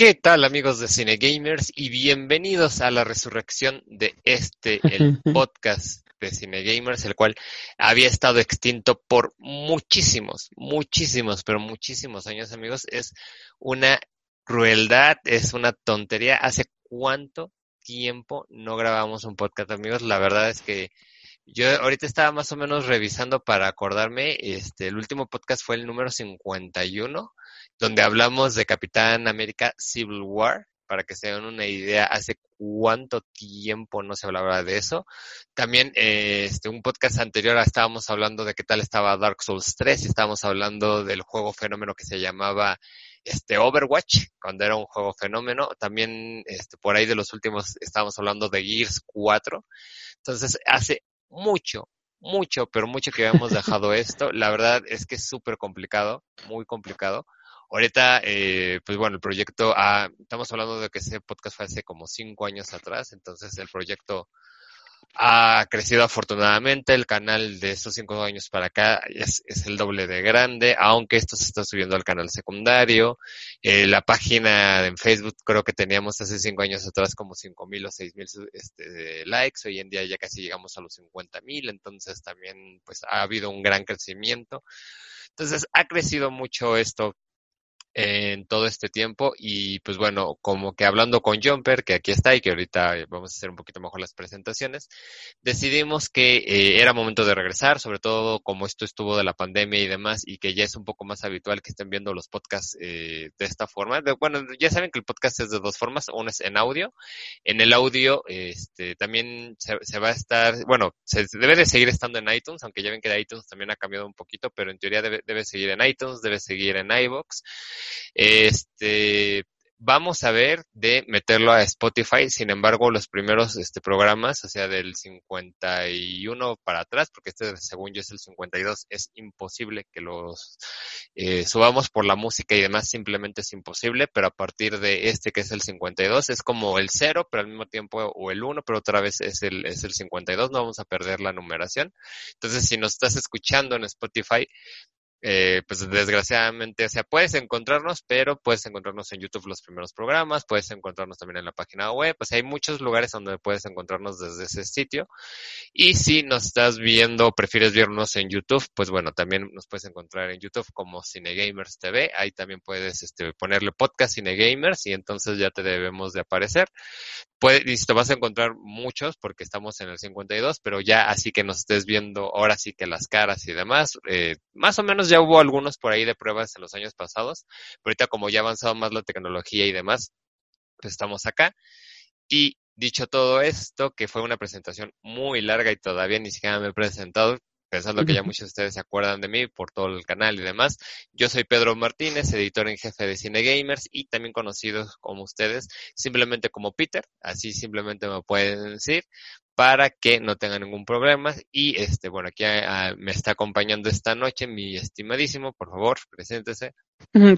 ¿Qué tal amigos de Cine Gamers y bienvenidos a la resurrección de este, el podcast de Cine Gamers, el cual había estado extinto por muchísimos, muchísimos, pero muchísimos años amigos. Es una crueldad, es una tontería. ¿Hace cuánto tiempo no grabamos un podcast amigos? La verdad es que yo ahorita estaba más o menos revisando para acordarme, este, el último podcast fue el número 51 donde hablamos de Capitán América Civil War, para que se den una idea hace cuánto tiempo no se hablaba de eso. También eh, este un podcast anterior estábamos hablando de qué tal estaba Dark Souls 3 y estábamos hablando del juego fenómeno que se llamaba este Overwatch, cuando era un juego fenómeno. También este por ahí de los últimos estábamos hablando de Gears 4. Entonces, hace mucho, mucho, pero mucho que habíamos dejado esto. La verdad es que es súper complicado, muy complicado. Ahorita, eh, pues bueno, el proyecto, ah, estamos hablando de que ese podcast fue hace como cinco años atrás, entonces el proyecto ha crecido afortunadamente, el canal de estos cinco años para acá es, el doble de grande, aunque esto se está subiendo al canal secundario, eh, la página en Facebook creo que teníamos hace cinco años atrás como cinco mil o seis mil este, likes, hoy en día ya casi llegamos a los cincuenta mil, entonces también pues ha habido un gran crecimiento. Entonces ha crecido mucho esto en todo este tiempo y pues bueno, como que hablando con Jumper, que aquí está y que ahorita vamos a hacer un poquito mejor las presentaciones, decidimos que eh, era momento de regresar, sobre todo como esto estuvo de la pandemia y demás y que ya es un poco más habitual que estén viendo los podcasts eh, de esta forma. bueno, ya saben que el podcast es de dos formas, uno es en audio, en el audio este también se, va a estar, bueno, se debe de seguir estando en iTunes, aunque ya ven que de iTunes también ha cambiado un poquito, pero en teoría debe, debe seguir en iTunes, debe seguir en iVoox este, vamos a ver de meterlo a Spotify, sin embargo, los primeros este, programas, o sea, del 51 para atrás, porque este según yo es el 52, es imposible que los eh, subamos por la música y demás, simplemente es imposible, pero a partir de este que es el 52, es como el 0, pero al mismo tiempo, o el 1, pero otra vez es el, es el 52, no vamos a perder la numeración. Entonces, si nos estás escuchando en Spotify, eh, pues desgraciadamente, o sea, puedes encontrarnos, pero puedes encontrarnos en YouTube los primeros programas, puedes encontrarnos también en la página web, pues hay muchos lugares donde puedes encontrarnos desde ese sitio. Y si nos estás viendo, prefieres vernos en YouTube, pues bueno, también nos puedes encontrar en YouTube como Cinegamers TV, ahí también puedes este, ponerle podcast Cinegamers y entonces ya te debemos de aparecer. Puede, y te vas a encontrar muchos porque estamos en el 52, pero ya así que nos estés viendo ahora sí que las caras y demás, eh, más o menos ya hubo algunos por ahí de pruebas en los años pasados, pero ahorita como ya ha avanzado más la tecnología y demás, pues estamos acá. Y dicho todo esto, que fue una presentación muy larga y todavía ni siquiera me he presentado, pensando que ya muchos de ustedes se acuerdan de mí por todo el canal y demás. Yo soy Pedro Martínez, editor en jefe de Cine Gamers y también conocido como ustedes simplemente como Peter, así simplemente me pueden decir para que no tengan ningún problema y este bueno aquí ah, me está acompañando esta noche mi estimadísimo, por favor, preséntese.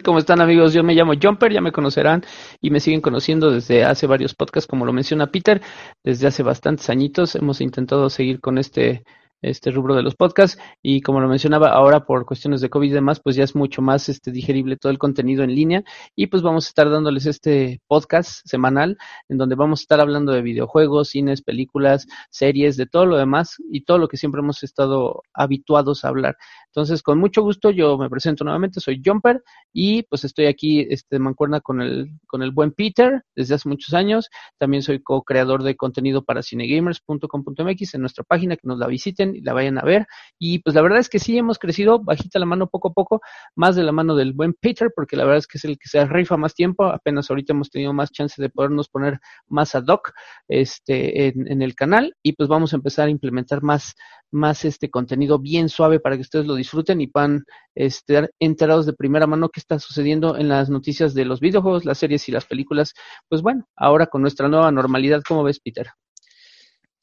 ¿Cómo están amigos? Yo me llamo Jumper, ya me conocerán y me siguen conociendo desde hace varios podcasts, como lo menciona Peter, desde hace bastantes añitos hemos intentado seguir con este este rubro de los podcasts y como lo mencionaba ahora por cuestiones de COVID y demás, pues ya es mucho más este digerible todo el contenido en línea y pues vamos a estar dándoles este podcast semanal en donde vamos a estar hablando de videojuegos, cines, películas, series, de todo lo demás y todo lo que siempre hemos estado habituados a hablar. Entonces, con mucho gusto yo me presento nuevamente, soy Jumper y pues estoy aquí este mancuerna con el con el buen Peter desde hace muchos años. También soy co-creador de contenido para cinegamers.com.mx en nuestra página que nos la visiten y la vayan a ver. Y pues la verdad es que sí hemos crecido bajita la mano poco a poco, más de la mano del buen Peter, porque la verdad es que es el que se rifa más tiempo. Apenas ahorita hemos tenido más chance de podernos poner más ad hoc este, en, en el canal y pues vamos a empezar a implementar más, más este contenido bien suave para que ustedes lo disfruten y puedan estar enterados de primera mano qué está sucediendo en las noticias de los videojuegos, las series y las películas. Pues bueno, ahora con nuestra nueva normalidad, ¿cómo ves, Peter?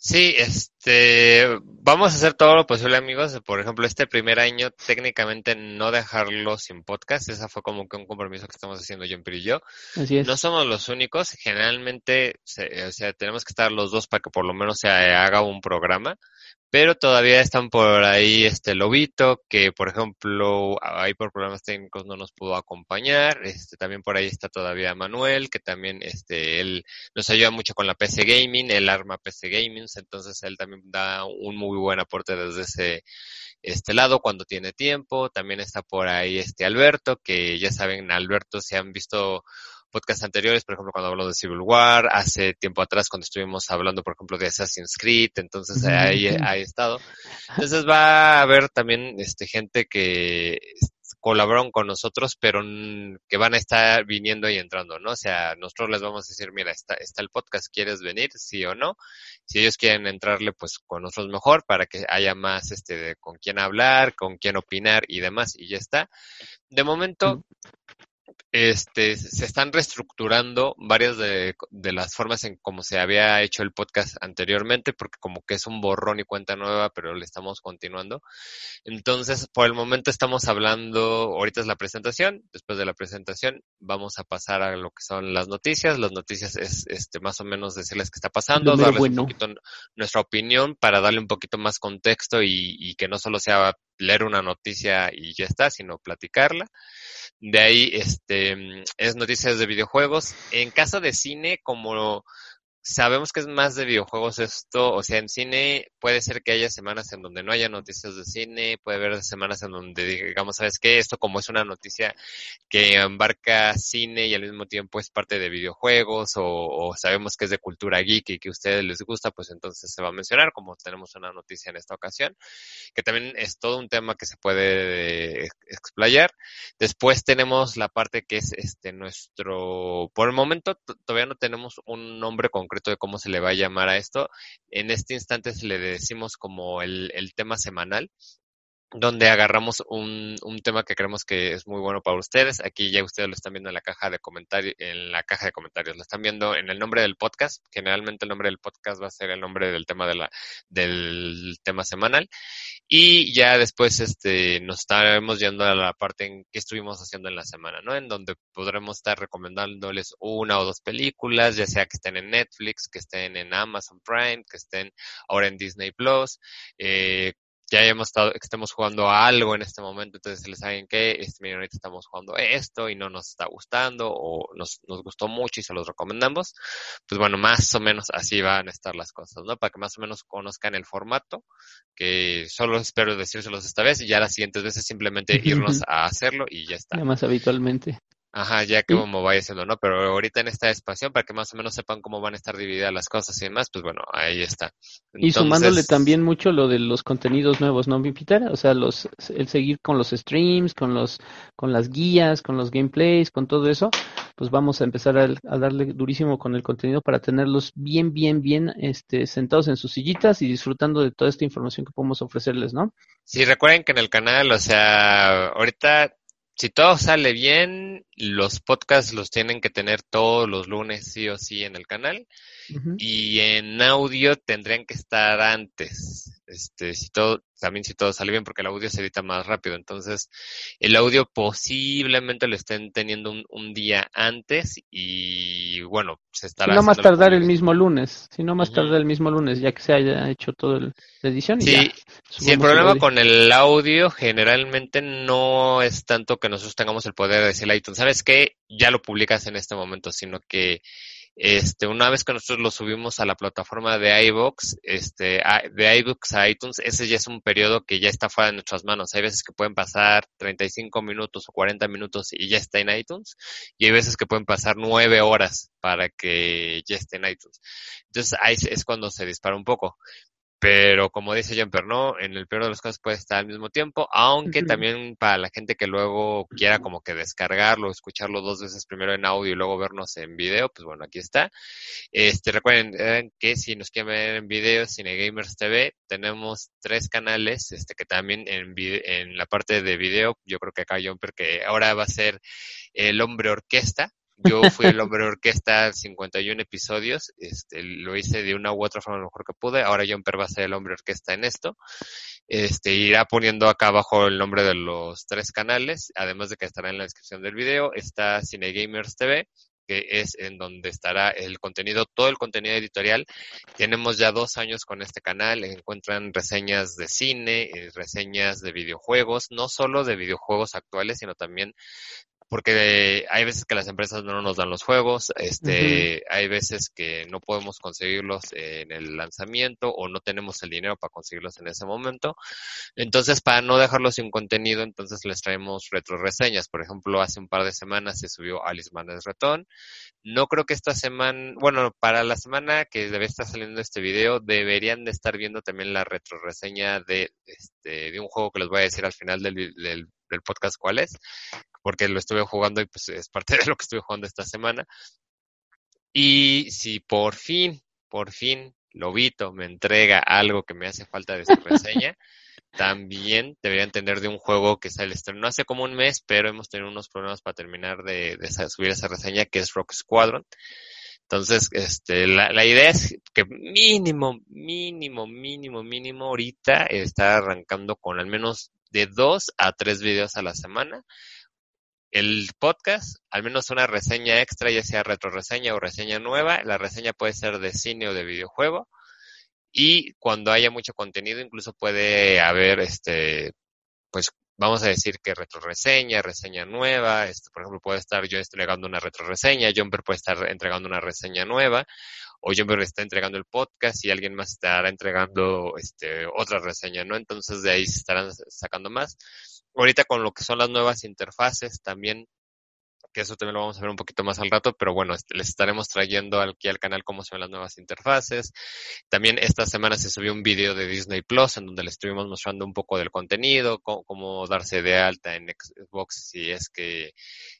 Sí, este, vamos a hacer todo lo posible, amigos. Por ejemplo, este primer año, técnicamente no dejarlo sin podcast. Esa fue como que un compromiso que estamos haciendo Jumper y yo. Así es. No somos los únicos. Generalmente, o sea, tenemos que estar los dos para que por lo menos se haga un programa pero todavía están por ahí este Lobito, que por ejemplo, ahí por problemas técnicos no nos pudo acompañar, este también por ahí está todavía Manuel, que también este él nos ayuda mucho con la PC Gaming, el arma PC Gaming, entonces él también da un muy buen aporte desde ese este lado cuando tiene tiempo, también está por ahí este Alberto, que ya saben, Alberto se han visto podcasts anteriores, por ejemplo, cuando habló de Civil War, hace tiempo atrás cuando estuvimos hablando, por ejemplo, de Assassin's Creed, entonces ahí ha estado. Entonces va a haber también este gente que colaboraron con nosotros, pero que van a estar viniendo y entrando, ¿no? O sea, nosotros les vamos a decir, mira, está, está el podcast, ¿quieres venir? Sí o no. Si ellos quieren entrarle, pues con nosotros mejor, para que haya más, este, de con quién hablar, con quién opinar y demás, y ya está. De momento, este, se están reestructurando varias de, de, las formas en cómo se había hecho el podcast anteriormente, porque como que es un borrón y cuenta nueva, pero le estamos continuando. Entonces, por el momento estamos hablando, ahorita es la presentación, después de la presentación vamos a pasar a lo que son las noticias. Las noticias es este, más o menos decirles qué está pasando, darles un poquito nuestra opinión para darle un poquito más contexto y, y que no solo sea leer una noticia y ya está, sino platicarla. De ahí, este, es noticias de videojuegos. En caso de cine, como sabemos que es más de videojuegos esto, o sea, en cine puede ser que haya semanas en donde no haya noticias de cine, puede haber semanas en donde digamos, ¿sabes qué? Esto como es una noticia que embarca cine y al mismo tiempo es parte de videojuegos o, sabemos que es de cultura geek y que a ustedes les gusta, pues entonces se va a mencionar, como tenemos una noticia en esta ocasión, que también es todo un tema que se puede explayar. Después tenemos la parte que es este nuestro, por el momento todavía no tenemos un nombre concreto de cómo se le va a llamar a esto. En este instante se le decimos como el, el tema semanal donde agarramos un, un, tema que creemos que es muy bueno para ustedes. Aquí ya ustedes lo están viendo en la caja de comentarios, en la caja de comentarios, lo están viendo en el nombre del podcast. Generalmente el nombre del podcast va a ser el nombre del tema de la, del tema semanal. Y ya después, este, nos estaremos yendo a la parte en que estuvimos haciendo en la semana, ¿no? En donde podremos estar recomendándoles una o dos películas, ya sea que estén en Netflix, que estén en Amazon Prime, que estén ahora en Disney Plus, eh, ya hemos estado, estemos jugando a algo en este momento, entonces les saben que este, ahorita estamos jugando esto y no nos está gustando o nos, nos gustó mucho y se los recomendamos, pues bueno, más o menos así van a estar las cosas, ¿no? Para que más o menos conozcan el formato, que solo espero decírselos esta vez y ya las siguientes veces simplemente irnos a hacerlo y ya está. más habitualmente. Ajá, ya que como vaya siendo, ¿no? Pero ahorita en esta espacio, para que más o menos sepan cómo van a estar divididas las cosas y demás, pues bueno, ahí está. y sumándole también mucho lo de los contenidos nuevos, ¿no, Peter? O sea, los, el seguir con los streams, con los, con las guías, con los gameplays, con todo eso, pues vamos a empezar a, a darle durísimo con el contenido para tenerlos bien, bien, bien, este, sentados en sus sillitas y disfrutando de toda esta información que podemos ofrecerles, ¿no? Sí, recuerden que en el canal, o sea, ahorita si todo sale bien, los podcasts los tienen que tener todos los lunes sí o sí en el canal. Y en audio tendrían que estar antes. Este, si todo, también si todo sale bien, porque el audio se edita más rápido. Entonces, el audio posiblemente lo estén teniendo un, día antes y bueno, se estará. Si no más tardar el mismo lunes, si no más tardar el mismo lunes, ya que se haya hecho toda la edición. Sí, y si el problema con el audio generalmente no es tanto que nosotros tengamos el poder de decirle a iTunes, ¿sabes qué? Ya lo publicas en este momento, sino que este, una vez que nosotros lo subimos a la plataforma de iVoox, este, de iVoox a iTunes, ese ya es un periodo que ya está fuera de nuestras manos. Hay veces que pueden pasar 35 minutos o 40 minutos y ya está en iTunes, y hay veces que pueden pasar 9 horas para que ya esté en iTunes. Entonces ahí es cuando se dispara un poco. Pero como dice Jumper, ¿no? En el peor de los casos puede estar al mismo tiempo, aunque también para la gente que luego quiera como que descargarlo, escucharlo dos veces primero en audio y luego vernos en video, pues bueno, aquí está. Este, recuerden eh, que si nos quieren ver en video, Cinegamers TV, tenemos tres canales, este, que también en, en la parte de video, yo creo que acá Jumper, que ahora va a ser el hombre orquesta, yo fui el hombre orquesta 51 episodios, este, lo hice de una u otra forma lo mejor que pude. Ahora Jumper va a ser el hombre orquesta en esto. Este, irá poniendo acá abajo el nombre de los tres canales, además de que estará en la descripción del video. Está Cinegamers TV, que es en donde estará el contenido, todo el contenido editorial. Tenemos ya dos años con este canal, encuentran reseñas de cine, eh, reseñas de videojuegos, no solo de videojuegos actuales, sino también porque hay veces que las empresas no nos dan los juegos, este, hay veces que no podemos conseguirlos en el lanzamiento o no tenemos el dinero para conseguirlos en ese momento. Entonces, para no dejarlos sin contenido, entonces les traemos retro reseñas. Por ejemplo, hace un par de semanas se subió Alice Manes Retón. No creo que esta semana, bueno, para la semana que debe estar saliendo este video, deberían de estar viendo también la retro reseña de, este, de un juego que les voy a decir al final del, del del podcast cuál es, porque lo estuve jugando y pues es parte de lo que estuve jugando esta semana. Y si por fin, por fin, Lobito me entrega algo que me hace falta de su reseña, también debería entender de un juego que sale estreno hace como un mes, pero hemos tenido unos problemas para terminar de, subir esa reseña, que es Rock Squadron. Entonces, este, la, la, idea es que mínimo, mínimo, mínimo, mínimo ahorita está arrancando con al menos de dos a tres videos a la semana. El podcast, al menos una reseña extra, ya sea retro reseña o reseña nueva. La reseña puede ser de cine o de videojuego. Y cuando haya mucho contenido, incluso puede haber, este, pues, vamos a decir que retro reseña, nueva. Este, por ejemplo, puede estar yo entregando una retro reseña, Jumper puede estar entregando una reseña nueva o Jumper está entregando el podcast y alguien más estará entregando este, otra reseña, ¿no? Entonces de ahí se estarán sacando más. Ahorita con lo que son las nuevas interfaces también que eso también lo vamos a ver un poquito más al rato, pero bueno, les estaremos trayendo aquí al canal cómo se ven las nuevas interfaces. También esta semana se subió un video de Disney Plus en donde les estuvimos mostrando un poco del contenido, cómo, darse de alta en Xbox si es que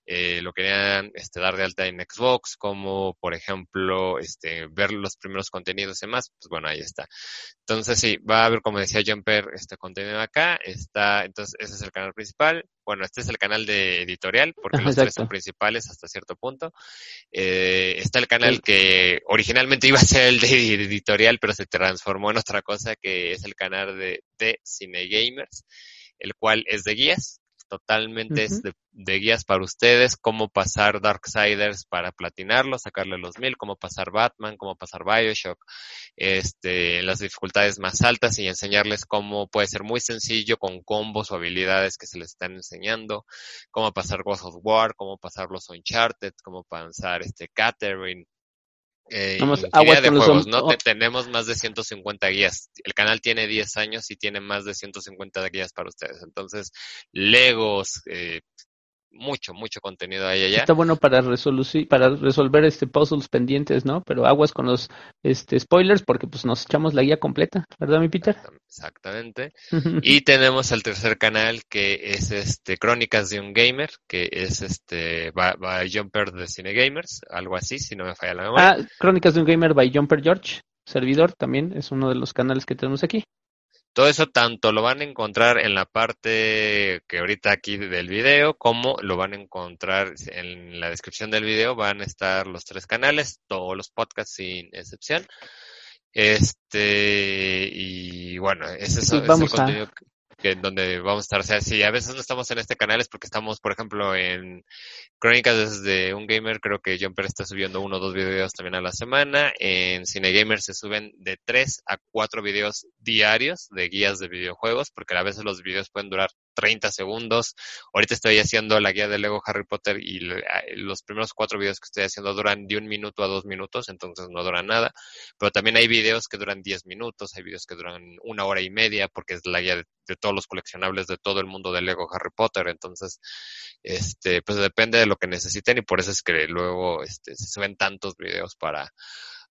eh, lo querían este, dar de alta en Xbox, como por ejemplo este, ver los primeros contenidos y demás, pues bueno, ahí está. Entonces sí, va a haber, como decía Jumper, este contenido acá, está, entonces ese es el canal principal, bueno, este es el canal de editorial, porque los tres son principales hasta cierto punto. Eh, está el canal que originalmente iba a ser el de editorial, pero se transformó en otra cosa, que es el canal de, de Cine Gamers, el cual es de guías, totalmente es de, guías para ustedes, cómo pasar Darksiders para platinarlo, sacarle los mil, cómo pasar Batman, cómo pasar Bioshock, este, las dificultades más altas y enseñarles cómo puede ser muy sencillo con combos o habilidades que se les están enseñando, cómo pasar Ghost of War, cómo pasar los Uncharted, cómo pasar este Catherine, eh, de juegos, ¿no? Tenemos más de 150 guías. El canal tiene 10 años y tiene más de 150 guías para ustedes. Entonces, Legos, eh, mucho, mucho contenido ahí allá. Está bueno para, para resolver este puzzles pendientes, ¿no? Pero aguas con los este, spoilers porque pues nos echamos la guía completa, ¿verdad, mi Peter? Exactamente. y tenemos el tercer canal que es este Crónicas de un Gamer, que es este by, Jumper de Cine Gamers, algo así, si no me falla la memoria. Ah, Crónicas de un Gamer by Jumper George, servidor también, es uno de los canales que tenemos aquí. Todo eso tanto lo van a encontrar en la parte que ahorita aquí del video, como lo van a encontrar en la descripción del video. Van a estar los tres canales, todos los podcasts sin excepción. Este, y bueno, ese es, el contenido que, donde vamos a estar. O sea, si a veces no estamos en este canal es porque estamos, por ejemplo, en Crónicas desde un gamer, creo que Jumper está subiendo uno o dos videos también a la semana. En Cine Gamer se suben de tres a cuatro videos diarios de guías de videojuegos, porque a veces los videos pueden durar 30 segundos. Ahorita estoy haciendo la guía de Lego Harry Potter y los primeros cuatro videos que estoy haciendo duran de un minuto a dos minutos, entonces no duran nada. Pero también hay videos que duran 10 minutos, hay videos que duran una hora y media, porque es la guía de, todos los coleccionables de todo el mundo de Lego Harry Potter. Entonces, este, pues depende de lo que necesiten y por eso es que luego este, se suben tantos videos para,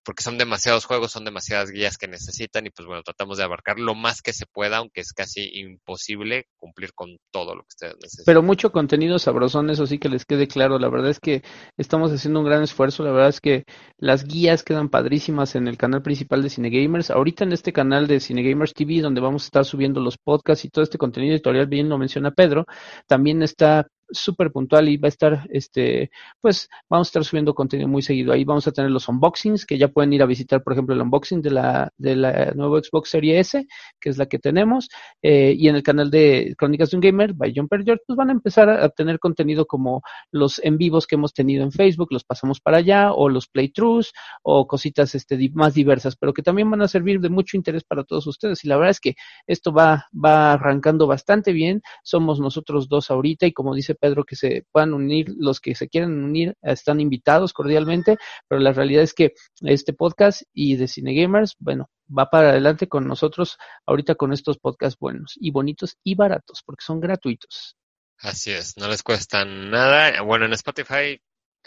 porque son demasiados juegos, son demasiadas guías que necesitan y pues bueno, tratamos de abarcar lo más que se pueda, aunque es casi imposible cumplir con todo lo que ustedes necesitan. Pero mucho contenido sabrosón, eso sí que les quede claro, la verdad es que estamos haciendo un gran esfuerzo, la verdad es que las guías quedan padrísimas en el canal principal de Cinegamers, ahorita en este canal de Cinegamers TV, donde vamos a estar subiendo los podcasts y todo este contenido editorial, bien lo menciona Pedro, también está súper puntual y va a estar, este, pues vamos a estar subiendo contenido muy seguido. Ahí vamos a tener los unboxings, que ya pueden ir a visitar, por ejemplo, el unboxing de la, de la nueva Xbox Series S, que es la que tenemos, eh, y en el canal de Crónicas de un Gamer, by Jumper George, pues van a empezar a, tener contenido como los en vivos que hemos tenido en Facebook, los pasamos para allá, o los playthroughs, o cositas este, más diversas, pero que también van a servir de mucho interés para todos ustedes. Y la verdad es que esto va, va arrancando bastante bien. Somos nosotros dos ahorita y como dice Pedro, que se puedan unir, los que se quieran unir están invitados cordialmente, pero la realidad es que este podcast y de Cine Gamers, bueno, va para adelante con nosotros ahorita con estos podcasts buenos y bonitos y baratos, porque son gratuitos. Así es, no les cuesta nada. Bueno, en Spotify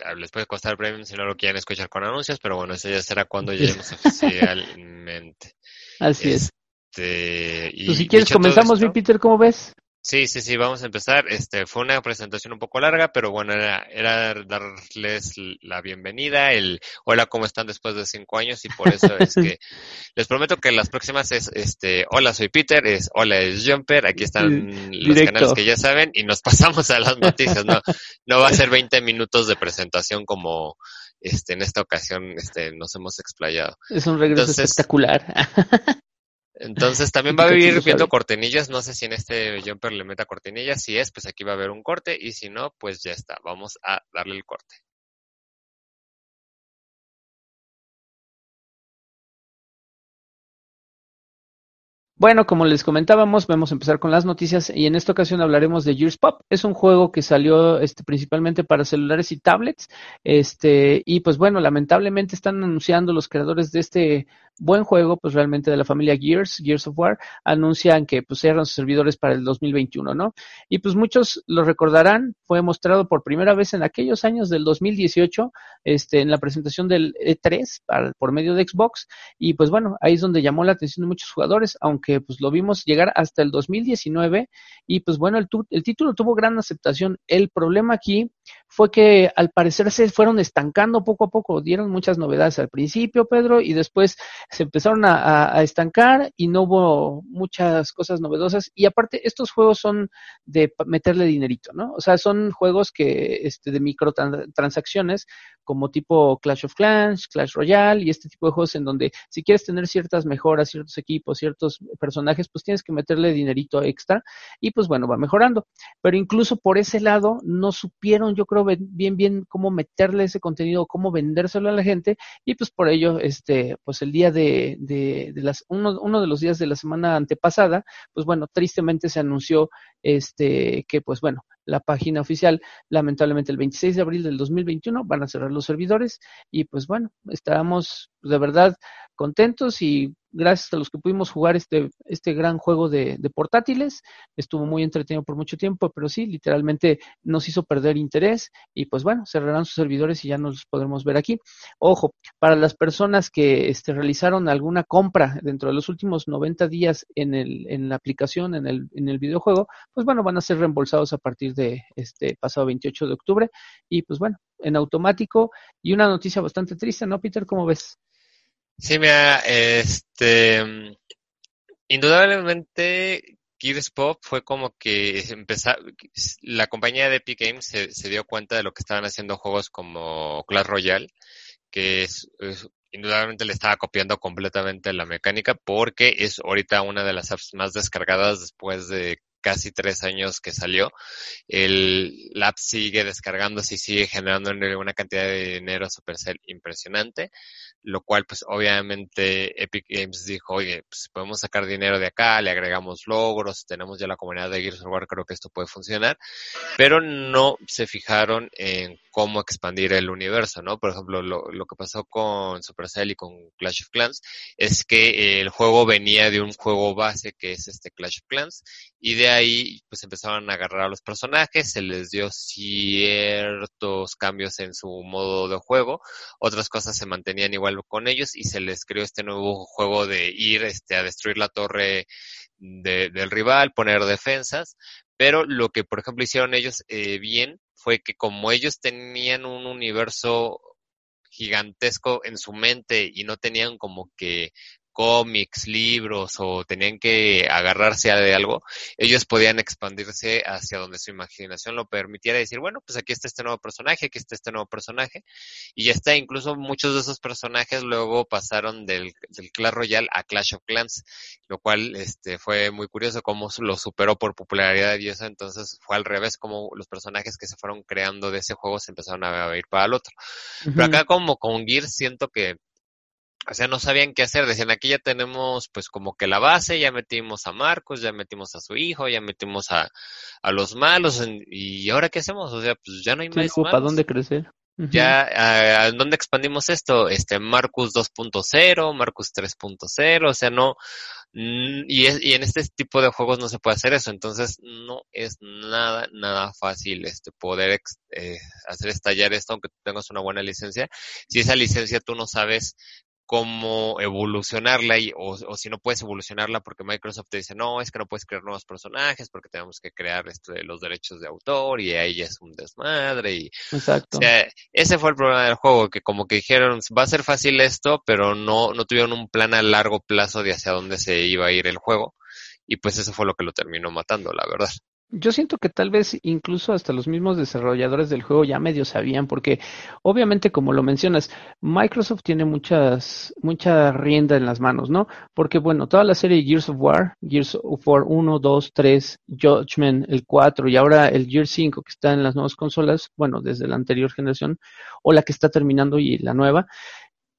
ah, les puede costar premium si no lo quieren escuchar con anuncios, pero bueno, eso ya será cuando lleguemos oficialmente. Así es. Este, y, pues si quieres comenzamos, mi Peter, ¿cómo ves? Sí, sí, sí, vamos a empezar. Este fue una presentación un poco larga, pero bueno, era, era darles la bienvenida, el hola, ¿cómo están después de cinco años? Y por eso es que les prometo que las próximas es este hola, soy Peter, es hola, es Jumper, aquí están los canales que ya saben, y nos pasamos a las noticias, no, no va a ser 20 minutos de presentación como este en esta ocasión este nos hemos explayado. Es un regreso espectacular. Entonces también va a vivir viendo cortinillas. No sé si en este jumper le meta cortinillas. Si es, pues aquí va a haber un corte. Y si no, pues ya está. Vamos a darle el corte. Bueno, como les comentábamos, vamos a empezar con las noticias y en esta ocasión hablaremos de Gears Pop. Es un juego que salió este, principalmente para celulares y tablets. Este, y pues bueno, lamentablemente están anunciando los creadores de este buen juego, pues realmente de la familia Gears, Gears of War, anuncian que pues cierran sus servidores para el 2021, ¿no? Y pues muchos lo recordarán, fue mostrado por primera vez en aquellos años del 2018, este, en la presentación del E3 por medio de Xbox, y pues bueno, ahí es donde llamó la atención de muchos jugadores, aunque pues lo vimos llegar hasta el 2019, y pues bueno, el, el título tuvo gran aceptación. El problema aquí fue que al parecer se fueron estancando poco a poco, dieron muchas novedades al principio, Pedro, y después se empezaron a, estancar y no hubo muchas cosas novedosas. Y aparte, estos juegos son de meterle dinerito, ¿no? O sea, son juegos que, este, de microtransacciones, como tipo Clash of Clans, Clash Royale y este tipo de juegos en donde si quieres tener ciertas mejoras, ciertos equipos, ciertos personajes, pues tienes que meterle dinerito extra y pues bueno, va mejorando. Pero incluso por ese lado no supieron, yo creo, bien, bien cómo meterle ese contenido, cómo vendérselo a la gente y pues por ello, este, pues el día de, de, las, uno, uno de los días de la semana antepasada, pues bueno, tristemente se anunció este, que pues bueno, la página oficial, lamentablemente el 26 de abril del 2021 van a cerrar los servidores y pues bueno, estábamos de verdad contentos y gracias a los que pudimos jugar este, este gran juego de, de, portátiles. Estuvo muy entretenido por mucho tiempo, pero sí, literalmente nos hizo perder interés y pues bueno, cerrarán sus servidores y ya nos podremos ver aquí. Ojo, para las personas que este, realizaron alguna compra dentro de los últimos 90 días en, el, en la aplicación, en el, en el videojuego, pues bueno, van a ser reembolsados a partir de este pasado 28 de octubre y pues bueno, en automático y una noticia bastante triste, ¿no, Peter? ¿Cómo ves? Sí, mira, este, indudablemente Gears Pop fue como que empezó, la compañía de Epic Games se, dio cuenta de lo que estaban haciendo juegos como Clash Royale, que es, indudablemente le estaba copiando completamente la mecánica porque es ahorita una de las apps más descargadas después de casi tres años que salió. El, app sigue descargándose y sigue generando una cantidad de dinero Supercell impresionante lo cual pues obviamente Epic Games dijo, oye, pues podemos sacar dinero de acá, le agregamos logros, tenemos ya la comunidad de Gears of War, creo que esto puede funcionar, pero no se fijaron en cómo expandir el universo, ¿no? Por ejemplo, lo, lo que pasó con Supercell y con Clash of Clans es que el juego venía de un juego base que es este Clash of Clans y de ahí pues empezaron a agarrar a los personajes, se les dio ciertos cambios en su modo de juego, otras cosas se mantenían igual con ellos y se les creó este nuevo juego de ir este, a destruir la torre del rival, poner defensas, pero lo que por ejemplo hicieron ellos eh, bien fue que como ellos tenían un universo gigantesco en su mente y no tenían como que cómics, libros o tenían que agarrarse a de algo, ellos podían expandirse hacia donde su imaginación lo permitiera decir, bueno, pues aquí está este nuevo personaje, aquí está este nuevo personaje, y ya está, incluso muchos de esos personajes luego pasaron del, del Clash Royale a Clash of Clans, lo cual este fue muy curioso cómo lo superó por popularidad y eso entonces fue al revés, como los personajes que se fueron creando de ese juego se empezaron a ir para el otro. Pero acá como con Gears siento que o sea, no sabían qué hacer. Decían, aquí ya tenemos pues como que la base, ya metimos a Marcos, ya metimos a su hijo, ya metimos a, a los malos, y ahora qué hacemos? O sea, pues ya no hay más. ¿Para dónde crecer? Ya, ¿a, dónde expandimos esto? Este, Marcus 2.0, Marcus 3.0, o sea, no, y, es, y en este tipo de juegos no se puede hacer eso, entonces no es nada, nada fácil este poder eh, hacer estallar esto aunque tengas una buena licencia. Si esa licencia tú no sabes cómo evolucionarla y, o, o, si no puedes evolucionarla porque Microsoft te dice no, es que no puedes crear nuevos personajes porque tenemos que crear esto de los derechos de autor y ahí ya es un desmadre y Exacto. O sea, ese fue el problema del juego que como que dijeron va a ser fácil esto pero no no tuvieron un plan a largo plazo de hacia dónde se iba a ir el juego y pues eso fue lo que lo terminó matando la verdad yo siento que tal vez incluso hasta los mismos desarrolladores del juego ya medio sabían, porque obviamente como lo mencionas, Microsoft tiene muchas, mucha rienda en las manos, ¿no? Porque bueno, toda la serie Gears of War, Gears of War 1, 2, 3, Judgment, el 4 y ahora el Gears 5 que está en las nuevas consolas, bueno, desde la anterior generación, o la que está terminando y la nueva,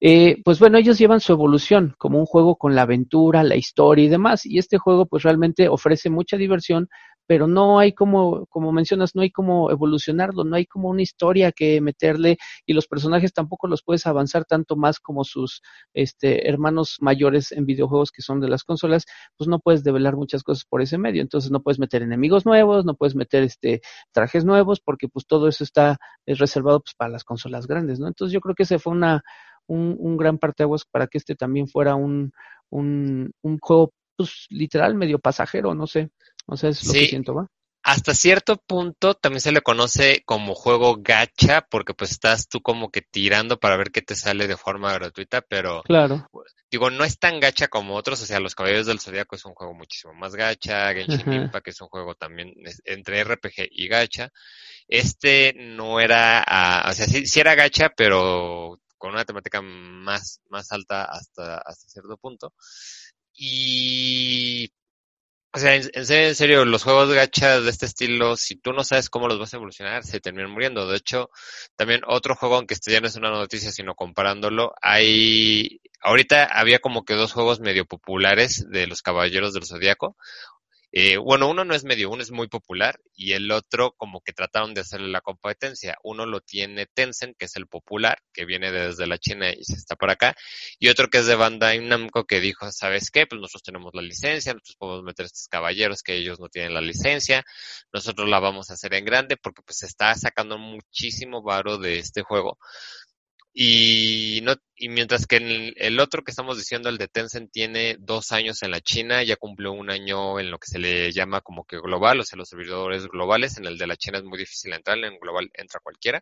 eh, pues bueno, ellos llevan su evolución como un juego con la aventura, la historia y demás. Y este juego pues realmente ofrece mucha diversión, pero no hay como, como mencionas, no hay como evolucionarlo, no hay como una historia que meterle y los personajes tampoco los puedes avanzar tanto más como sus este, hermanos mayores en videojuegos que son de las consolas, pues no puedes develar muchas cosas por ese medio, entonces no puedes meter enemigos nuevos, no puedes meter este trajes nuevos, porque pues todo eso está reservado pues para las consolas grandes, ¿no? Entonces yo creo que ese fue una, un, un gran parteaguas para que este también fuera un, un, un juego pues literal medio pasajero, no sé. O sea, es lo que siento, ¿va? Hasta cierto punto también se le conoce como juego gacha, porque pues estás tú como que tirando para ver qué te sale de forma gratuita, pero claro. digo, no es tan gacha como otros, o sea, Los Caballeros del Zodíaco es un juego muchísimo más gacha, Genshin Impact es un juego también entre RPG y gacha. Este no era, o sea, sí, sí era gacha, pero con una temática más, más alta hasta, hasta cierto punto. Y o sea, en, serio, los juegos gacha de este estilo, si tú no sabes cómo los vas a evolucionar, se terminan muriendo. De hecho, también otro juego, aunque este ya no es una noticia, sino comparándolo, hay, ahorita había como que dos juegos medio populares de los Caballeros del Zodíaco. Eh, bueno, uno no es medio, uno es muy popular y el otro como que trataron de hacerle la competencia. Uno lo tiene Tencent, que es el popular, que viene desde la China y se está por acá, y otro que es de Bandai Namco que dijo, ¿sabes qué? Pues nosotros tenemos la licencia, nosotros podemos meter a estos caballeros que ellos no tienen la licencia, nosotros la vamos a hacer en grande porque pues se está sacando muchísimo varo de este juego. Y, no, y mientras que el, el, otro que estamos diciendo, el de Tencent, tiene dos años en la China, ya cumplió un año en lo que se le llama como que global, o sea, los servidores globales. En el de la China es muy difícil entrar, en global entra cualquiera.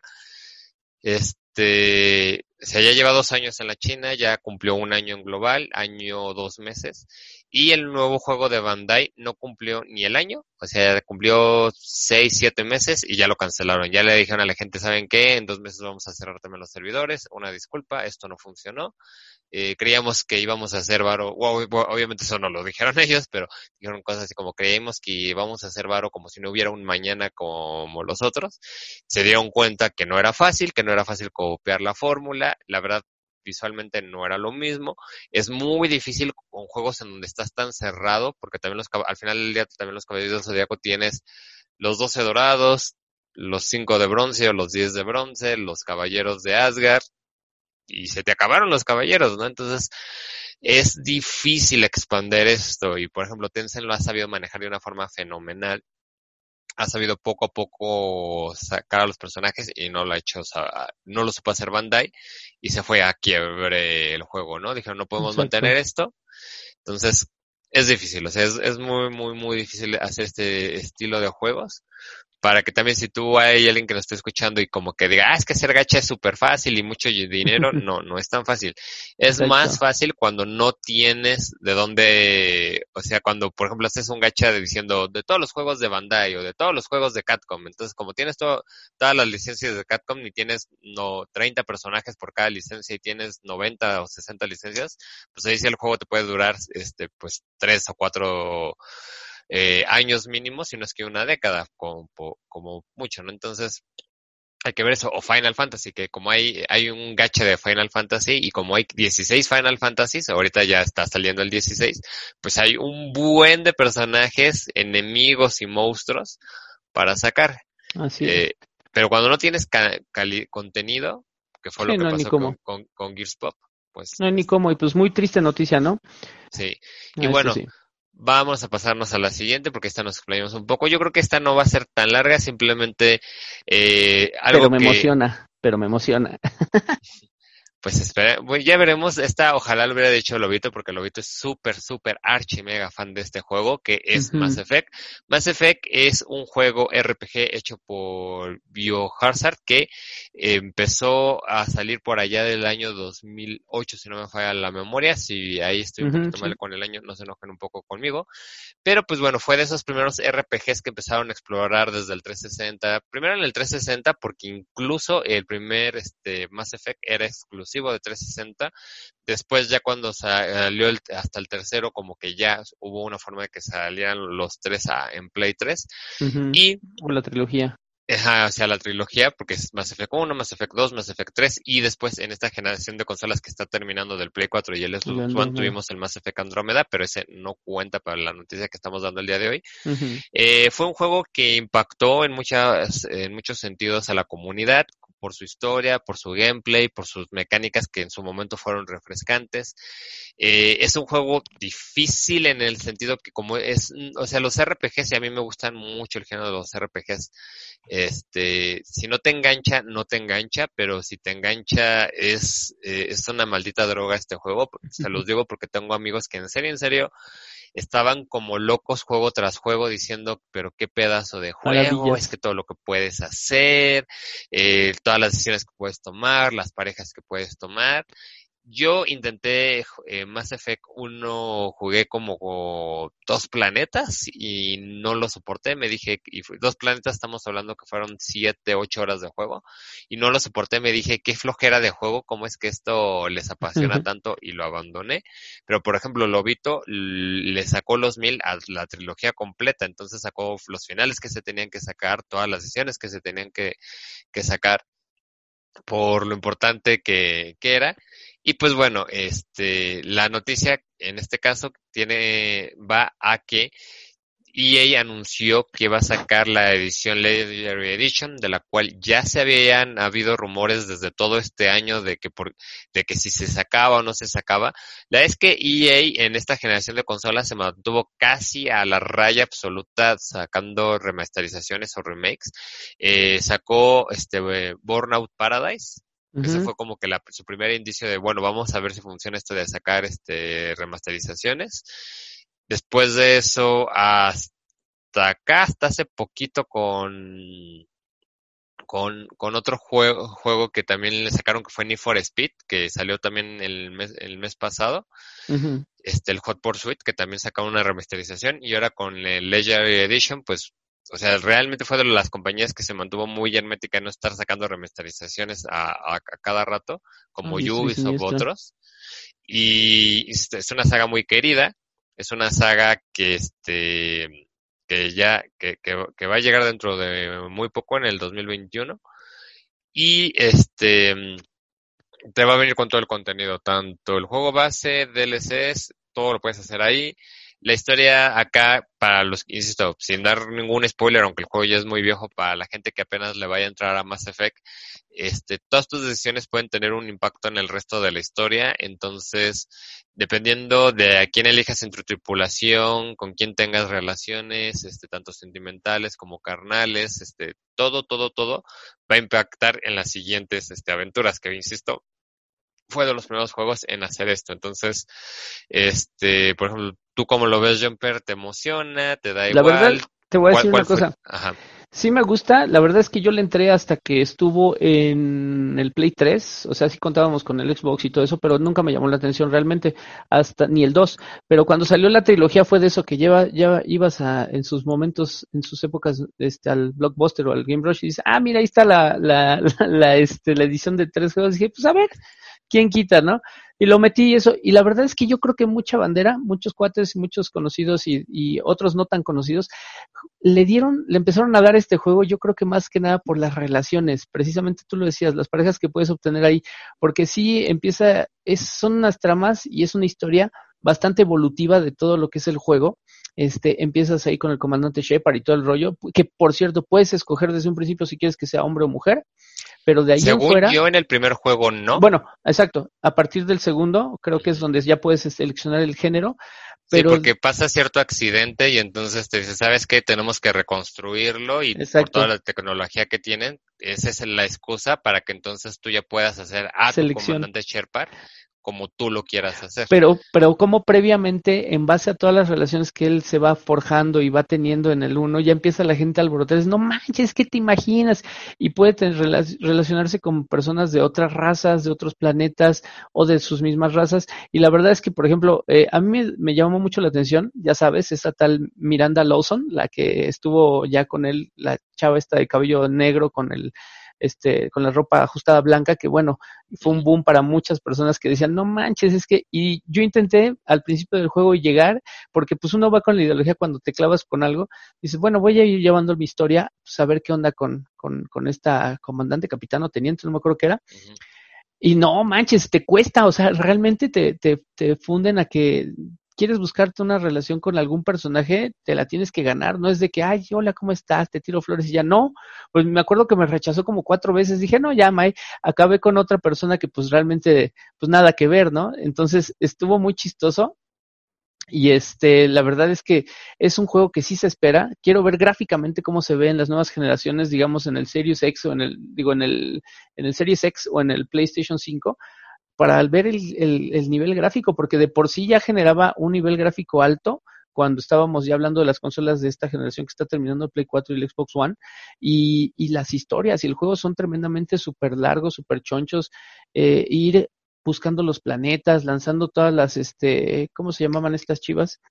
Este, se haya llevado dos años en la China, ya cumplió un año en global, año dos meses, y el nuevo juego de Bandai no cumplió ni el año, o sea, cumplió seis, siete meses y ya lo cancelaron. Ya le dijeron a la gente, ¿saben qué? En dos meses vamos a cerrar también los servidores, una disculpa, esto no funcionó. Eh, creíamos que íbamos a hacer varo, obviamente eso no lo dijeron ellos, pero dijeron cosas así como creíamos que íbamos a hacer varo como si no hubiera un mañana como los otros. Se dieron cuenta que no era fácil, que no era fácil copiar la fórmula, la verdad visualmente no era lo mismo. Es muy difícil con juegos en donde estás tan cerrado, porque también los, al final del día también los caballeros del zodiaco tienes los 12 dorados, los 5 de bronce o los 10 de bronce, los caballeros de Asgard, y se te acabaron los caballeros, ¿no? Entonces, es difícil expander esto y, por ejemplo, Tencent lo ha sabido manejar de una forma fenomenal. Ha sabido poco a poco sacar a los personajes y no lo ha hecho, o sea, no lo supo hacer Bandai y se fue a quiebre el juego, ¿no? Dijeron, no podemos mantener esto. Entonces, es difícil, o sea, es, es muy, muy, muy difícil hacer este estilo de juegos para que también si tú hay alguien que nos esté escuchando y como que diga, ah, es que hacer gacha es súper fácil y mucho dinero, no, no es tan fácil. Es más fácil cuando no tienes de dónde, o sea, cuando por ejemplo haces un gacha diciendo de todos los juegos de Bandai o de todos los juegos de Catcom, entonces como tienes todo, todas las licencias de Catcom y tienes no 30 personajes por cada licencia y tienes 90 o 60 licencias, pues ahí sí el juego te puede durar este pues tres o cuatro eh, años mínimos, si no es que una década, como, como mucho, ¿no? Entonces, hay que ver eso, o Final Fantasy, que como hay, hay un gacha de Final Fantasy y como hay 16 Final Fantasies, ahorita ya está saliendo el 16, pues hay un buen de personajes, enemigos y monstruos para sacar. Así eh, Pero cuando no tienes contenido, que fue lo que pasó con, con, Gears Pop, pues... No hay ni cómo, y pues muy triste noticia, ¿no? Sí, y bueno... Vamos a pasarnos a la siguiente porque esta nos explayamos un poco. Yo creo que esta no va a ser tan larga, simplemente eh, algo Pero me emociona, pero me emociona. Pues espera, ya veremos. Esta ojalá lo hubiera dicho Lobito, porque Lobito es súper, súper archi mega fan de este juego, que es Mass Effect. Mass Effect es un juego RPG hecho por Biohazard que empezó a salir por allá del año 2008, si no me falla la memoria. Si ahí estoy un poquito mal con el año, no se enojen un poco conmigo. Pero pues bueno, fue de esos primeros RPGs que empezaron a explorar desde el 360. Primero en el 360, porque incluso el primer este, Mass Effect era exclusivo de 360. Después ya cuando salió hasta el tercero, como que ya hubo una forma de que salieran los tres a, en Play 3. Y... La trilogía. O sea, la trilogía, porque es Mass Effect 1, Mass Effect 2, Mass Effect 3, y después en esta generación de consolas que está terminando del Play 4 y el Xbox One tuvimos el Mass Effect Andromeda, pero ese no cuenta para la noticia que estamos dando el día de hoy. Eh, fue un juego que impactó en, muchas, en muchos sentidos a la comunidad, por su historia, por su gameplay, por sus mecánicas que en su momento fueron refrescantes. Eh, es un juego difícil en el sentido que como es, o sea, los RPGs, y a mí me gustan mucho el género de los RPGs, este, si no te engancha, no te engancha, pero si te engancha es, eh, es una maldita droga este juego, se los digo porque tengo amigos que en serio, en serio, estaban como locos juego tras juego diciendo, pero qué pedazo de juego, es que todo lo que puedes hacer, eh, todas las decisiones que puedes tomar, las parejas que puedes tomar, yo intenté eh, Mass Effect 1, jugué como dos planetas y no lo soporté. Me dije, y dos planetas estamos hablando que fueron siete, ocho horas de juego y no lo soporté. Me dije, qué flojera de juego, cómo es que esto les apasiona tanto y lo abandoné. Pero por ejemplo, Lobito le sacó los mil a la trilogía completa, entonces sacó los finales que se tenían que sacar, todas las decisiones que se tenían que, que sacar por lo importante que, que era y pues bueno, este, la noticia en este caso tiene, va a que EA anunció que va a sacar la edición Legendary Edition, de la cual ya se habían habido rumores desde todo este año de que por, de que si se sacaba o no se sacaba. La es que EA en esta generación de consolas se mantuvo casi a la raya absoluta sacando remasterizaciones o remakes. Eh, sacó este Burnout Paradise, ese fue como que la, su primer indicio de, bueno, vamos a ver si funciona esto de sacar este remasterizaciones. Después de eso, hasta acá, hasta hace poquito con, con, con otro juego, juego que también le sacaron que fue Need for Speed, que salió también el mes, el mes pasado. Este, el Hot Pursuit, que también sacó una remasterización. Y ahora con el Legendary Edition, pues o sea, realmente fue de las compañías que se mantuvo muy hermética en no estar sacando remasterizaciones a, a, cada rato, como Ubisoft u otros. Y es una saga muy querida, es una saga que este que ya que, que, va a llegar dentro de muy poco en el 2021 y este te va a venir con todo el contenido, tanto el juego base, DLCs, todo lo puedes hacer ahí, la historia acá, para los, insisto, sin dar ningún spoiler, aunque el juego ya es muy viejo, para la gente que apenas le vaya a entrar a Mass Effect, este, todas tus decisiones pueden tener un impacto en el resto de la historia, entonces, dependiendo de a quién elijas en tu tripulación, con quién tengas relaciones, este, tanto sentimentales como carnales, este, todo, todo, todo va a impactar en las siguientes, este, aventuras, que insisto, fue de los primeros juegos en hacer esto. Entonces, este, por ejemplo, tú como lo ves, Jumper, te emociona, te da igual. La verdad, te voy a decir una cosa. Sí me gusta, la verdad es que yo le entré hasta que estuvo en el Play 3, o sea, sí contábamos con el Xbox y todo eso, pero nunca me llamó la atención realmente, hasta ni el 2, pero cuando salió la trilogía fue de eso que lleva, ya ibas a, en sus momentos, en sus épocas, este, al Blockbuster o al Game Rush y dices, ah, mira, ahí está la, la, la, este, la edición de tres juegos, y dije, pues a ver, ¿quién quita, no? Y lo metí y eso, y la verdad es que yo creo que mucha bandera, muchos cuates, muchos conocidos y, y otros no tan conocidos, le dieron, le empezaron a dar este juego, yo creo que más que nada por las relaciones, precisamente tú lo decías, las parejas que puedes obtener ahí, porque sí empieza, es, son unas tramas y es una historia bastante evolutiva de todo lo que es el juego. Este, empiezas ahí con el comandante Shepard y todo el rollo, que por cierto puedes escoger desde un principio si quieres que sea hombre o mujer, pero de ahí Según en fuera. yo en el primer juego no. Bueno, exacto. A partir del segundo, creo que es donde ya puedes seleccionar el género. Pero... Sí, porque pasa cierto accidente y entonces te dice, ¿sabes qué? Tenemos que reconstruirlo y Exacto. por toda la tecnología que tienen, esa es la excusa para que entonces tú ya puedas hacer a tu comandante Sherpa como tú lo quieras hacer. Pero, pero como previamente, en base a todas las relaciones que él se va forjando y va teniendo en el uno, ya empieza la gente a alborotar, no manches, ¿qué te imaginas? Y puede tener, rela- relacionarse con personas de otras razas, de otros planetas o de sus mismas razas. Y la verdad es que, por ejemplo, eh, a mí me, llamó mucho la atención, ya sabes, esa tal Miranda Lawson, la que estuvo ya con él, la chava esta de cabello negro con el este, con la ropa ajustada blanca, que bueno, fue un boom para muchas personas que decían, no manches, es que, y yo intenté al principio del juego llegar, porque pues uno va con la ideología cuando te clavas con algo, dices, bueno, voy a ir llevando mi historia, pues a ver qué onda con, con, con esta comandante, capitán o teniente, no me acuerdo qué era, y no manches, te cuesta, o sea, realmente te, te, te funden a que quieres buscarte una relación con algún personaje, te la tienes que ganar, no es de que, ay, hola, ¿cómo estás? Te tiro flores y ya no. Pues me acuerdo que me rechazó como cuatro veces, dije, no, ya, May, acabé con otra persona que pues realmente, pues nada que ver, ¿no? Entonces estuvo muy chistoso. Y este, la verdad es que es un juego que sí se espera. Quiero ver gráficamente cómo se ve en las nuevas generaciones, digamos en el Series X o en el, digo, en el, en el Series X o en el PlayStation 5, para ver el, el, el nivel gráfico, porque de por sí ya generaba un nivel gráfico alto cuando estábamos ya hablando de las consolas de esta generación que está terminando el Play 4 y el Xbox One, y, y las historias y el juego son tremendamente súper largos, súper chonchos, eh, ir buscando los planetas, lanzando todas las, este, ¿cómo se llamaban estas chivas?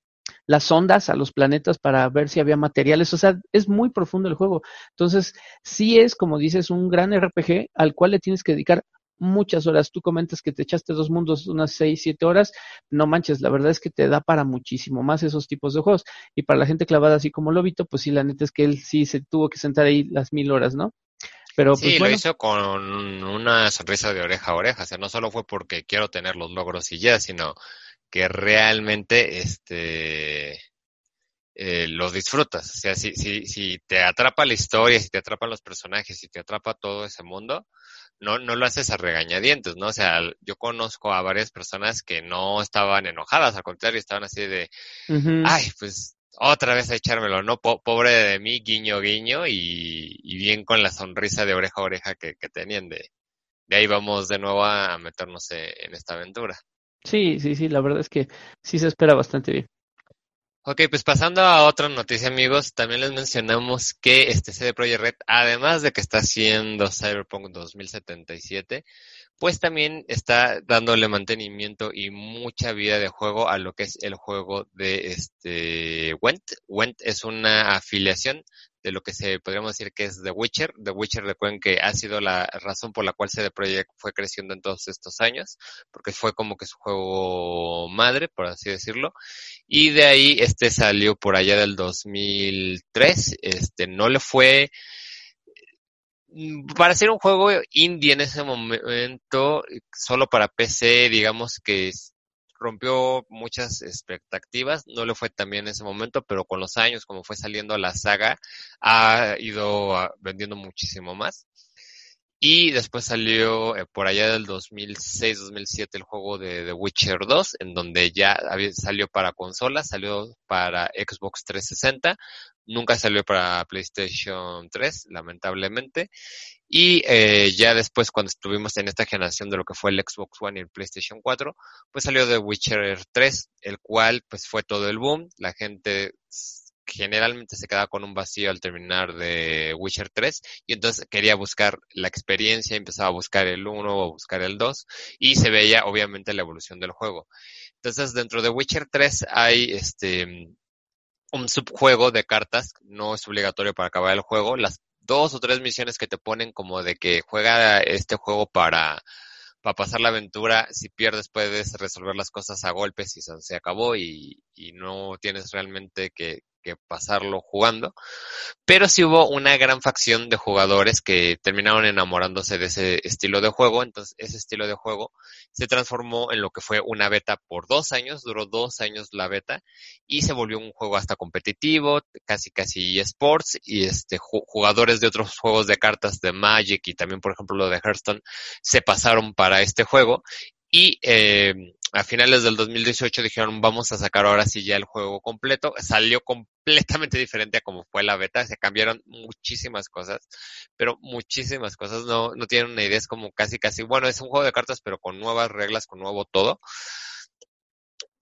Las ondas a los planetas para ver si había materiales, o sea, es muy profundo el juego. Entonces, sí es, como dices, un gran RPG al cual le tienes que dedicar muchas horas. Tú comentas que te echaste dos mundos unas seis, siete horas. No manches, la verdad es que te da para muchísimo más esos tipos de juegos. Y para la gente clavada así como Lobito, pues sí, la neta es que él sí se tuvo que sentar ahí las mil horas, ¿no? Pero sí, pues lo hizo con una sonrisa de oreja a oreja. O sea, no solo fue porque quiero tener los logros y ya, sino que realmente este eh, los disfrutas. O sea, si, si, si te atrapa la historia, si te atrapan los personajes, si te atrapa todo ese mundo, no, no lo haces a regañadientes, ¿no? O sea, yo conozco a varias personas que no estaban enojadas, al contrario, estaban así de, ay, pues otra vez a echármelo, ¿no? Po- pobre de mí, guiño, guiño, y, y bien con la sonrisa de oreja a oreja que, que tenían de, de ahí vamos de nuevo a meternos en esta aventura. sí, sí, sí, la verdad es que sí se espera bastante bien. Ok, pues pasando a otra noticia, amigos, también les mencionamos que este CD Projekt Red, además de que está haciendo Cyberpunk 2077, pues también está dándole mantenimiento y mucha vida de juego a lo que es el juego de este Went. Went es una afiliación de lo que se podríamos decir que es The Witcher. The Witcher, recuerden que ha sido la razón por la cual CD Projekt fue creciendo en todos estos años, porque fue como que su juego madre, por así decirlo. Y de ahí este salió por allá del 2003, este no le fue mm, para ser un juego indie en ese momento, solo para PC, digamos que rompió muchas expectativas, no le fue tan bien en ese momento, pero con los años, como fue saliendo la saga, ha ido ah, vendiendo muchísimo más. Y después salió eh, por allá del 2006-2007 el juego de The Witcher 2, en donde ya había- salió para consolas, salió para Xbox 360, nunca salió para PlayStation 3, lamentablemente. Y eh, ya después, cuando estuvimos en esta generación de lo que fue el Xbox One y el PlayStation 4, pues salió The Witcher 3, el cual pues fue todo el boom, la gente generalmente se quedaba con un vacío al terminar de Witcher 3 y entonces quería buscar la experiencia, empezaba a buscar el 1 o buscar el 2 y se veía obviamente la evolución del juego. Entonces dentro de Witcher 3 hay este un subjuego de cartas, no es obligatorio para acabar el juego, las dos o tres misiones que te ponen como de que juega este juego para para pasar la aventura, si pierdes puedes resolver las cosas a golpes y se acabó y, y no tienes realmente que, que pasarlo jugando, pero sí hubo una gran facción de jugadores que terminaron enamorándose de ese estilo de juego, entonces ese estilo de juego se transformó en lo que fue una beta por dos años, duró dos años la beta y se volvió un juego hasta competitivo, casi casi esports y este jugadores de otros juegos de cartas de Magic y también por ejemplo lo de Hearthstone se pasaron para este juego. Y eh, a finales del 2018 dijeron vamos a sacar ahora sí ya el juego completo. Salió completamente diferente a como fue la beta. Se cambiaron muchísimas cosas, pero muchísimas cosas. No, no tienen una idea. Es como casi, casi, bueno, es un juego de cartas, pero con nuevas reglas, con nuevo todo.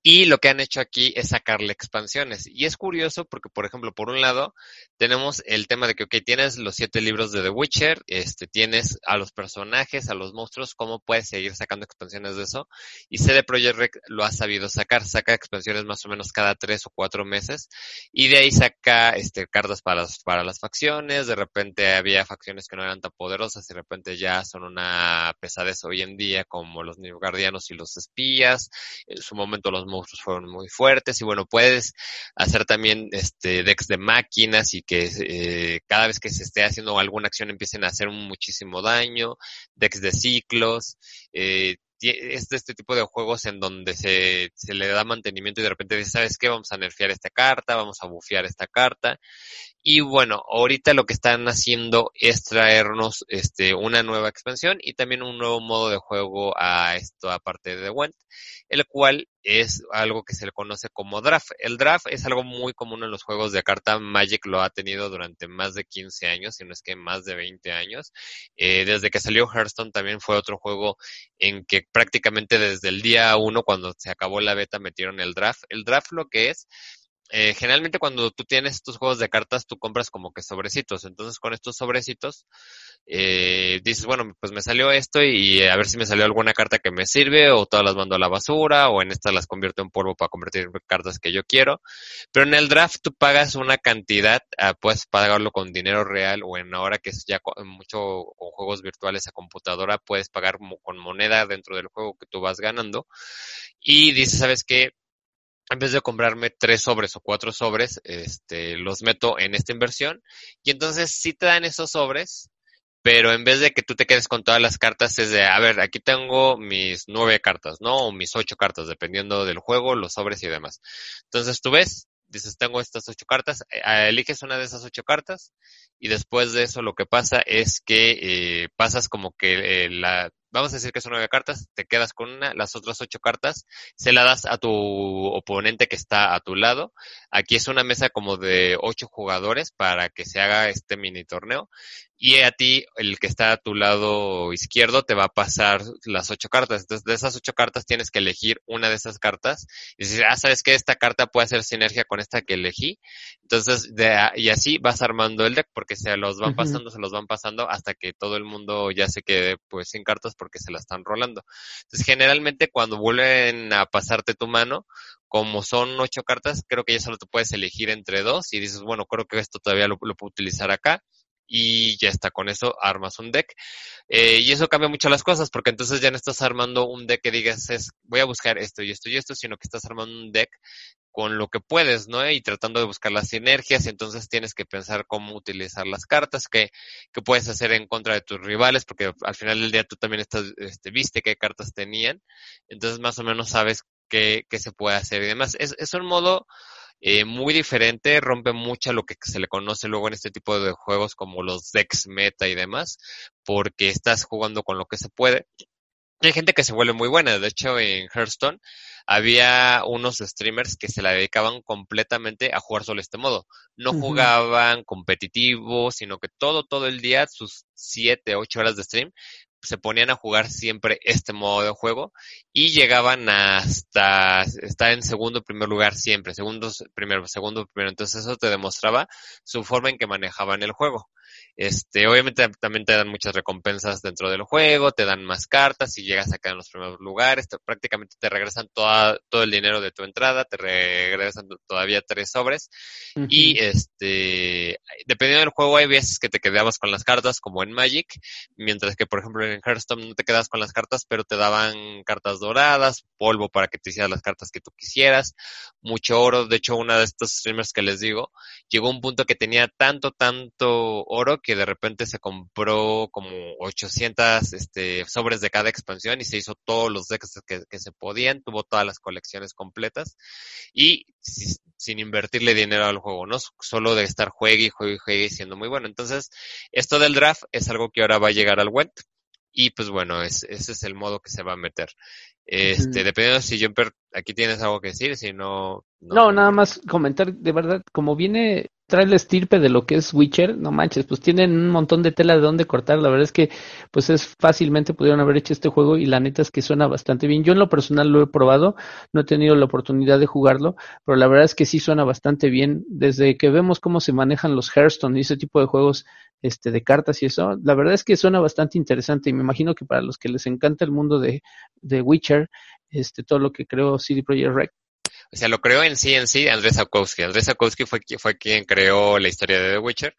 Y lo que han hecho aquí es sacarle expansiones. Y es curioso porque, por ejemplo, por un lado, tenemos el tema de que, ok, tienes los siete libros de The Witcher, este, tienes a los personajes, a los monstruos, ¿cómo puedes seguir sacando expansiones de eso? Y CD Projekt Red lo ha sabido sacar, saca expansiones más o menos cada tres o cuatro meses. Y de ahí saca, este, cartas para las, para las facciones. De repente había facciones que no eran tan poderosas y de repente ya son una pesadez hoy en día, como los New Guardianos y los espías. En su momento los monstruos fueron muy fuertes y bueno, puedes hacer también este decks de máquinas y que eh, cada vez que se esté haciendo alguna acción empiecen a hacer muchísimo daño, decks de ciclos, eh, es de este tipo de juegos en donde se, le da mantenimiento y de repente dices, ¿sabes qué? Vamos a nerfear esta carta, vamos a bufear esta carta. Y bueno, ahorita lo que están haciendo es traernos este, una nueva expansión y también un nuevo modo de juego a esto aparte de Went, el cual es algo que se le conoce como draft. El draft es algo muy común en los juegos de carta. Magic lo ha tenido durante más de 15 años, si no es que más de 20 años. Eh, desde que salió Hearthstone también fue otro juego en que prácticamente desde el día uno, cuando se acabó la beta, metieron el draft. El draft lo que es eh, generalmente cuando tú tienes estos juegos de cartas, tú compras como que sobrecitos. Entonces con estos sobrecitos, eh, dices, bueno, pues me salió esto y a ver si me salió alguna carta que me sirve o todas las mando a la basura o en estas las convierto en polvo para convertir en cartas que yo quiero. Pero en el draft tú pagas una cantidad, ah, puedes pagarlo con dinero real o en ahora que es ya mucho con juegos virtuales a computadora, puedes pagar con moneda dentro del juego que tú vas ganando. Y dices, ¿sabes qué? En vez de comprarme tres sobres o cuatro sobres, este, los meto en esta inversión y entonces sí te dan esos sobres, pero en vez de que tú te quedes con todas las cartas es de, a ver, aquí tengo mis nueve cartas, ¿no? O mis ocho cartas, dependiendo del juego, los sobres y demás. Entonces tú ves, dices, tengo estas ocho cartas, eh, eliges una de esas ocho cartas y después de eso lo que pasa es que eh, pasas como que eh, la, vamos a decir que son nueve cartas, te quedas con una, las otras ocho cartas se la das a tu oponente que está a tu lado. Aquí es una mesa como de ocho jugadores para que se haga este mini torneo y a ti, el que está a tu lado izquierdo, te va a pasar las ocho cartas. Entonces, de esas ocho cartas tienes que elegir una de esas cartas y decir, ah, sabes que esta carta puede hacer sinergia con esta que elegí. Entonces, de, y así vas armando el deck porque se los van pasando, se los van pasando hasta que todo el mundo ya se quede pues sin cartas porque se la están rolando. Entonces, generalmente cuando vuelven a pasarte tu mano, como son ocho cartas, creo que ya solo te puedes elegir entre dos y dices, bueno, creo que esto todavía lo, puedo utilizar acá y ya está, con eso armas un deck. Eh, y eso cambia mucho las cosas, porque entonces ya no estás armando un deck que digas, voy a buscar esto y esto y esto, sino que estás armando un deck con lo que puedes, ¿no? Y tratando de buscar las sinergias, entonces tienes que pensar cómo utilizar las cartas, que, que puedes hacer en contra de tus rivales, porque al final del día tú también estás, este, viste qué cartas tenían, entonces más o menos sabes qué, qué se puede hacer y demás. Es, es un modo eh, muy diferente, rompe mucho lo que se le conoce luego en este tipo de juegos como los decks meta y demás, porque estás jugando con lo que se puede. Hay gente que se vuelve muy buena, de hecho en Hearthstone había unos streamers que se la dedicaban completamente a jugar solo este modo. No jugaban competitivo, sino que todo, todo el día, sus siete, ocho horas de stream, se ponían a jugar siempre este modo de juego y llegaban hasta estar en segundo primer lugar siempre, segundo primero, segundo primero. Entonces eso te demostraba su forma en que manejaban el juego. Este, obviamente también te dan muchas recompensas dentro del juego, te dan más cartas y llegas acá en los primeros lugares, prácticamente te regresan toda, todo el dinero de tu entrada, te regresan todavía tres sobres. Y este, dependiendo del juego hay veces que te quedabas con las cartas como en Magic, mientras que por ejemplo en Hearthstone no te quedabas con las cartas, pero te daban cartas doradas, polvo para que te hicieras las cartas que tú quisieras, mucho oro, de hecho una de estos streamers que les digo, llegó a un punto que tenía tanto, tanto oro que de repente se compró como 800 este, sobres de cada expansión y se hizo todos los decks que, se podían, tuvo todas las colecciones completas y sin invertirle dinero al juego, no solo de estar juegue y juegue y juegue siendo muy bueno. Entonces, esto del draft es algo que ahora va a llegar al web y pues bueno, ese es el modo que se va a meter. Este, dependiendo si Jumper, aquí tienes algo que decir, si no, no. No, nada más comentar, de verdad, como viene trae la estirpe de lo que es Witcher, no manches, pues tienen un montón de tela de dónde cortar. La verdad es que, pues es fácilmente pudieron haber hecho este juego y la neta es que suena bastante bien. Yo en lo personal lo he probado, no he tenido la oportunidad de jugarlo, pero la verdad es que sí suena bastante bien. Desde que vemos cómo se manejan los Hearthstone y ese tipo de juegos este, de cartas y eso, la verdad es que suena bastante interesante y me imagino que para los que les encanta el mundo de, de Witcher, este, todo lo que creo CD Projekt Red o sea, lo creó en sí en sí Andrés Sapkowski. Andrés Sapkowski fue, fue quien creó la historia de The Witcher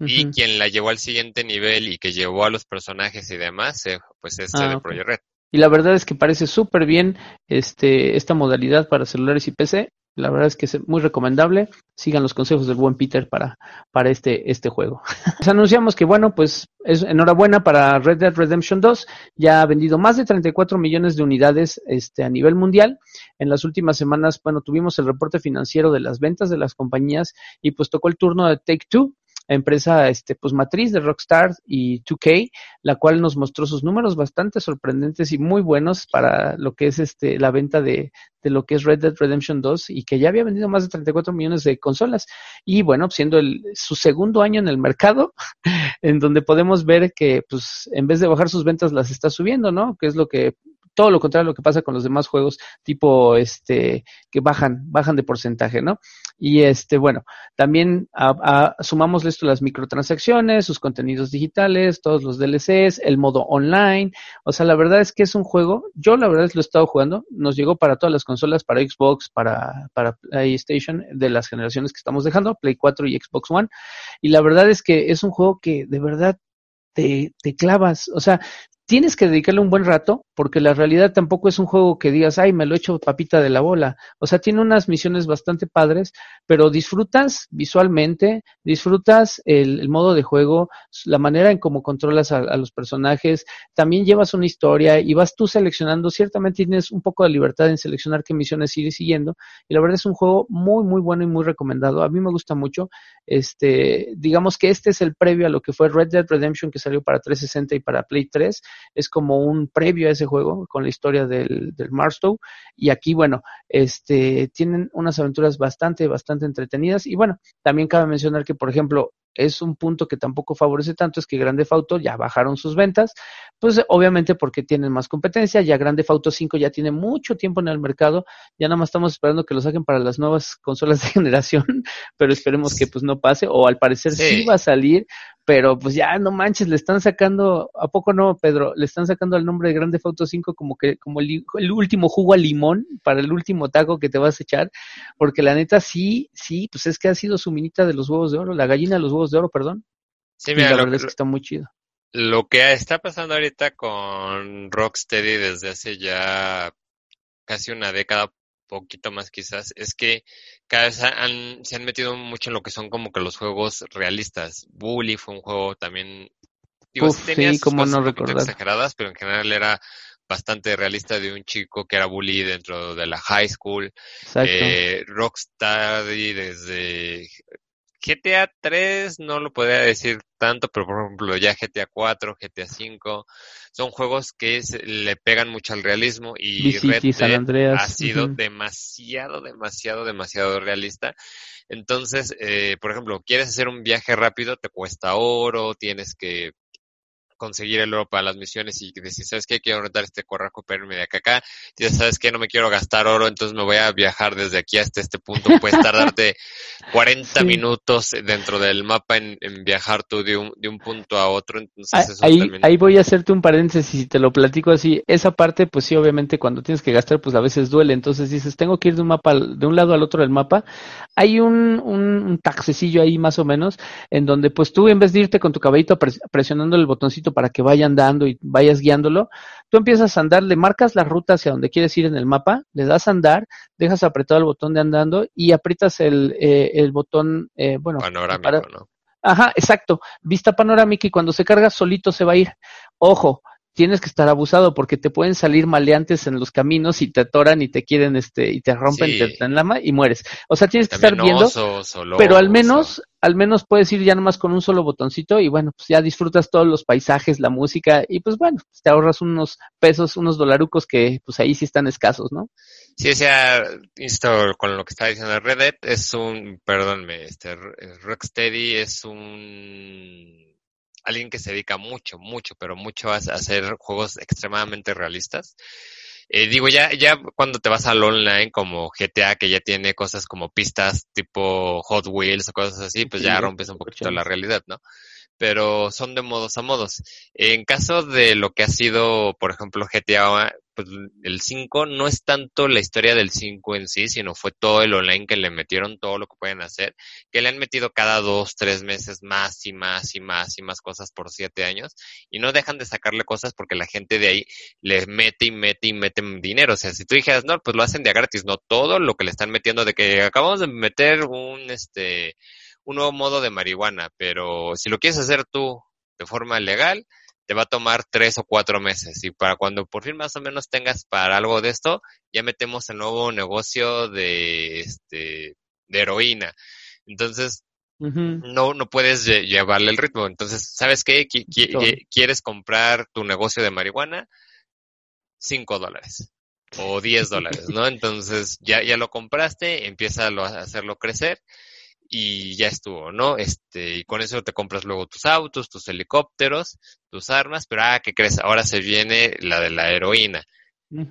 y quien la llevó al siguiente nivel y que llevó a los personajes y demás, eh, pues es ah, de Project Red. Y la verdad es que parece súper bien este, esta modalidad para celulares y PC. La verdad es que es muy recomendable. Sigan los consejos del buen Peter para, para este, este juego. Les anunciamos que, bueno, pues es enhorabuena para Red Dead Redemption 2. Ya ha vendido más de 34 millones de unidades este, a nivel mundial. En las últimas semanas, bueno, tuvimos el reporte financiero de las ventas de las compañías y pues tocó el turno de Take Two empresa este, pues matriz de Rockstar y 2K, la cual nos mostró sus números bastante sorprendentes y muy buenos para lo que es este la venta de, de lo que es Red Dead Redemption 2 y que ya había vendido más de 34 millones de consolas. Y bueno, siendo el, su segundo año en el mercado, en donde podemos ver que pues en vez de bajar sus ventas las está subiendo, ¿no? Que es lo que todo lo contrario a lo que pasa con los demás juegos tipo este que bajan bajan de porcentaje no y este bueno también a, sumamos esto las microtransacciones sus contenidos digitales todos los DLCs el modo online. O sea la verdad es que es un juego yo la verdad es lo he estado jugando nos llegó para todas las consolas para Xbox para para PlayStation de las generaciones que estamos dejando Play 4 y Xbox One. Y la verdad es que es un juego que de verdad te, te, clavas. O sea, tienes que dedicarle un buen rato, porque la realidad tampoco es un juego que digas, ay, me lo he hecho papita de la bola. O sea, tiene unas misiones bastante padres, pero disfrutas visualmente, disfrutas el, modo de juego, la manera en cómo controlas a, los personajes, también llevas una historia y vas tú seleccionando, ciertamente tienes un poco de libertad en seleccionar qué misiones ir siguiendo, y la verdad es un juego muy, muy bueno y muy recomendado. A mí me gusta mucho. Este, digamos que este es el previo a lo que fue Red Dead Redemption que salió para 360 y para Play 3 es como un previo a ese juego con la historia del, del Marstow. Y aquí, bueno, este, tienen unas aventuras bastante, bastante entretenidas. Y bueno, también cabe mencionar que, por ejemplo, es un punto que tampoco favorece tanto, es que Grande Auto ya bajaron sus ventas, pues obviamente porque tienen más competencia, ya Grande Auto 5 ya tiene mucho tiempo en el mercado, ya nada más estamos esperando que lo saquen para las nuevas consolas de generación, pero esperemos que pues no pase, o al parecer sí, va a salir, pero pues ya no manches, le están sacando, ¿a poco no, Pedro? Le están sacando el nombre de Grande Auto 5 como que, como el, el último jugo a limón para el último taco que te vas a echar, porque la neta sí, sí, pues es que ha sido su minita de los huevos de oro, la gallina de los huevos de Oro, perdón. Sí, mira, la verdad es que está muy chido. Lo que está pasando ahorita con Rocksteady desde hace ya casi una década, poquito más quizás, es que cada vez se han metido mucho en lo que son como que los juegos realistas. Bully fue un juego también, digo, sí, como no recordar. exageradas, pero en general era bastante realista de un chico que era bully dentro de la high school. Eh, Rocksteady desde GTA 3 no lo podría decir tanto, pero por ejemplo ya GTA 4, GTA 5 son juegos que le pegan mucho al realismo y Red Dead ha sido demasiado, demasiado, demasiado realista. Entonces, eh, por ejemplo, quieres hacer un viaje rápido, te cuesta oro, tienes que conseguir el oro para las misiones y decir, ¿sabes qué? Quiero rentar este corraco para de acá acá. Y ¿sabes qué? No me quiero gastar oro, entonces me voy a viajar desde aquí hasta este punto. Puedes tardarte 40 minutos dentro del mapa en, viajar tú de un, de un punto a otro. Entonces ahí, ahí voy a hacerte un paréntesis y te lo platico así. Esa parte, pues sí, obviamente cuando tienes que gastar, pues a veces duele. Entonces dices, tengo que ir de un mapa, de un lado al otro del mapa. Hay un, un, taxecillo ahí más o menos, en donde pues tú en vez de irte con tu caballito presionando el botoncito para que vaya andando y vayas guiándolo, tú empiezas a andar, le marcas la ruta hacia donde quieres ir en el mapa, le das a andar, dejas apretado el botón de andando y aprietas el, eh, el botón, eh, bueno, panorámico, ¿no? Ajá, exacto, vista panorámica y cuando se carga solito se va a ir. Ojo, tienes que estar abusado porque te pueden salir maleantes en los caminos y te atoran y te quieren este y te rompen te en la y mueres. O sea, tienes que estar viendo, pero al menos al menos puedes ir ya nomás con un solo botoncito y bueno, pues ya disfrutas todos los paisajes, la música y pues bueno, te ahorras unos pesos, unos dolarucos que pues ahí sí están escasos, ¿no? Sí, o sea, esto con lo que está diciendo Red Dead es un, perdónme, este Rocksteady es un alguien que se dedica mucho, mucho, pero mucho a, hacer juegos extremadamente realistas. Eh, digo, ya, ya cuando te vas al online como GTA, que ya tiene cosas como pistas tipo Hot Wheels o cosas así, pues ya rompes un poquito la realidad, ¿no? Pero son de modos a modos. En caso de lo que ha sido, por ejemplo, GTA pues el 5 no es tanto la historia del 5 en sí, sino fue todo el online que le metieron, todo lo que pueden hacer, que le han metido cada dos, tres meses más y más y más y más cosas por siete años, y no dejan de sacarle cosas porque la gente de ahí le mete y mete y mete dinero. O sea, si tú dijeras, no, pues lo hacen de gratis, no todo lo que le están metiendo de que acabamos de meter un, este, un nuevo modo de marihuana, pero si lo quieres hacer tú de forma legal, te va a tomar tres o cuatro meses. Y para cuando por fin más o menos tengas para algo de esto, ya metemos el nuevo negocio de, este, de heroína. Entonces, no, no puedes llevarle el ritmo. Entonces, ¿sabes qué? ¿Quieres comprar tu negocio de marihuana? Cinco dólares o diez dólares, ¿no? Entonces, ya, ya lo compraste, empieza a hacerlo crecer y ya estuvo, ¿no? Este, y con eso te compras luego tus autos, tus helicópteros, tus armas, pero ah, ¿qué crees? Ahora se viene la de la heroína.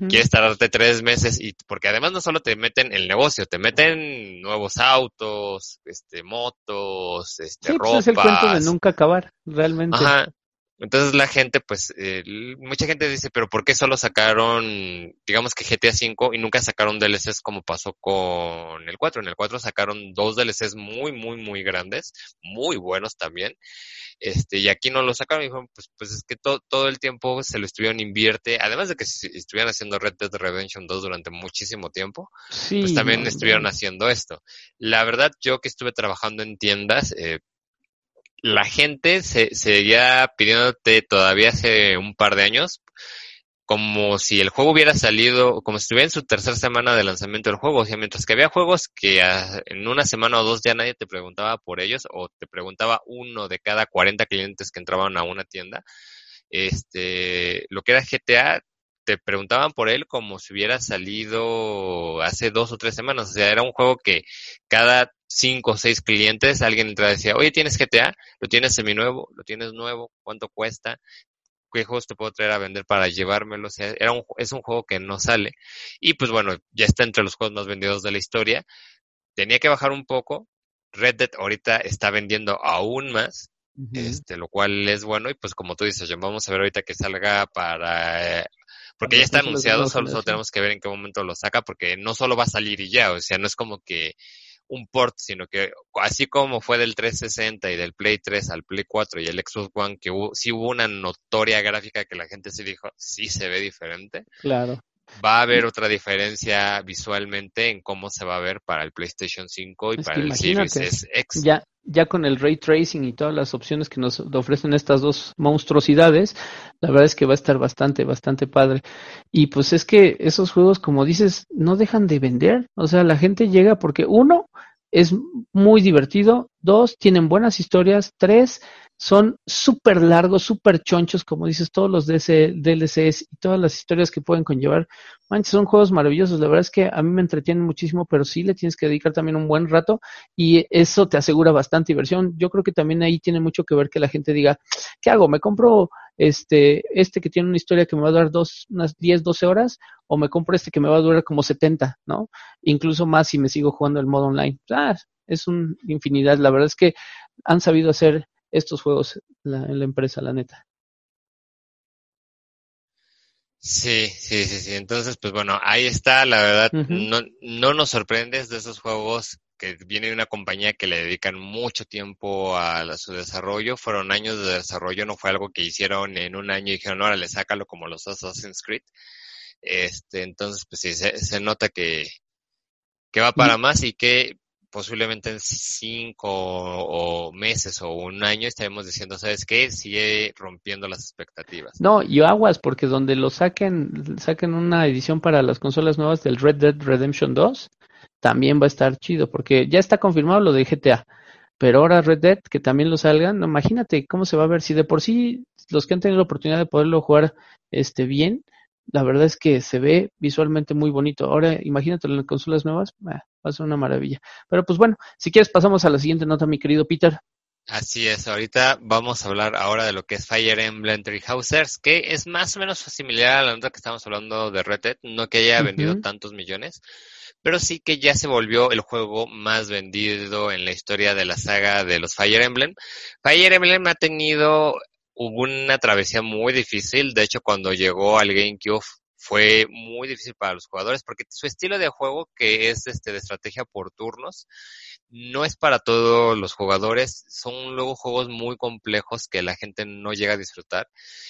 Quieres tardarte tres meses y porque además no solo te meten el negocio, te meten nuevos autos, este, motos, este, sí, Pues es el cuento de nunca acabar, realmente. Ajá. Entonces la gente, pues, eh, mucha gente dice, pero ¿por qué solo sacaron, digamos que GTA V y nunca sacaron DLCs como pasó con el 4? En el 4 sacaron dos DLCs muy, muy, muy grandes, muy buenos también. Este, y aquí no lo sacaron y dijeron, pues, pues es que todo el tiempo se lo estuvieron invierte, además de que estuvieran haciendo Red Dead Redemption 2 durante muchísimo tiempo, pues también estuvieron haciendo esto. La verdad, yo que estuve trabajando en tiendas, eh, la gente se seguía pidiéndote todavía hace un par de años como si el juego hubiera salido, como si estuviera en su tercera semana de lanzamiento del juego. O sea, mientras que había juegos que en una semana o dos ya nadie te preguntaba por ellos, o te preguntaba uno de cada 40 clientes que entraban a una tienda. Este, lo que era GTA, te preguntaban por él como si hubiera salido hace dos o tres semanas. O sea, era un juego que cada cinco o seis clientes, alguien entra y decía, oye, ¿tienes GTA? ¿Lo tienes seminuevo? ¿Lo tienes nuevo? ¿Cuánto cuesta? ¿Qué juegos te puedo traer a vender para llevármelo? O sea, era un, es un juego que no sale. Y pues bueno, ya está entre los juegos más vendidos de la historia. Tenía que bajar un poco. Red Dead ahorita está vendiendo aún más. Este, lo cual es bueno, y pues como tú dices, vamos a ver ahorita que salga para eh, porque ya está anunciado, solo, solo, tenemos que ver en qué momento lo saca, porque no solo va a salir y ya, o sea, no es como que un port, sino que así como fue del 360 y del Play 3 al Play 4 y el Xbox One, que hubo, sí hubo una notoria gráfica que la gente sí dijo, sí se ve diferente. Claro. Va a haber otra diferencia visualmente en cómo se va a ver para el PlayStation 5 y para el Series X. Ya, ya con el ray tracing y todas las opciones que nos ofrecen estas dos monstruosidades, la verdad es que va a estar bastante, bastante padre. Y pues es que esos juegos, como dices, no dejan de vender. O sea, la gente llega porque uno es muy divertido, Dos, tienen buenas historias. Tres, son súper largos, súper chonchos, como dices, todos los DLCs y todas las historias que pueden conllevar. Manches, son juegos maravillosos. La verdad es que a mí me entretienen muchísimo, pero sí le tienes que dedicar también un buen rato y eso te asegura bastante diversión. Yo creo que también ahí tiene mucho que ver que la gente diga, ¿qué hago? ¿Me compro este, este que tiene una historia que me va a durar dos, unas 10, 12 horas o me compro este que me va a durar como 70, ¿no? Incluso más si me sigo jugando el modo online. Ah, es una infinidad. La verdad es que han sabido hacer estos juegos en la empresa, la neta. Sí, sí, sí, sí. Entonces, pues bueno, ahí está, la verdad, no, no nos sorprendes de esos juegos que viene de una compañía que le dedican mucho tiempo a, su desarrollo. Fueron años de desarrollo, no fue algo que hicieron en un año y dijeron, ahora le sácalo como los Assassin's Creed. Este, entonces, pues sí, se, se nota que, que va para más y que posiblemente en cinco o meses o un año estaremos diciendo, ¿sabes qué? Sigue rompiendo las expectativas. No, y aguas, porque donde lo saquen, saquen una edición para las consolas nuevas del Red Dead Redemption 2, también va a estar chido, porque ya está confirmado lo de GTA. Pero ahora Red Dead, que también lo salgan, imagínate cómo se va a ver. Si de por sí los que han tenido la oportunidad de poderlo jugar este bien, la verdad es que se ve visualmente muy bonito. Ahora, imagínate en las consolas nuevas, va a ser una maravilla. Pero pues bueno, si quieres pasamos a la siguiente nota, mi querido Peter. Así es, ahorita vamos a hablar ahora de lo que es Fire Emblem Three Houses, que es más o menos similar a la nota que estamos hablando de Red Dead, no que haya vendido tantos millones, pero sí que ya se volvió el juego más vendido en la historia de la saga de los Fire Emblem. Fire Emblem ha tenido hubo una travesía muy difícil. De hecho, cuando llegó al GameCube fue muy difícil para los jugadores porque su estilo de juego, que es este de estrategia por turnos, no es para todos los jugadores. Son luego juegos muy complejos que la gente no llega a disfrutar.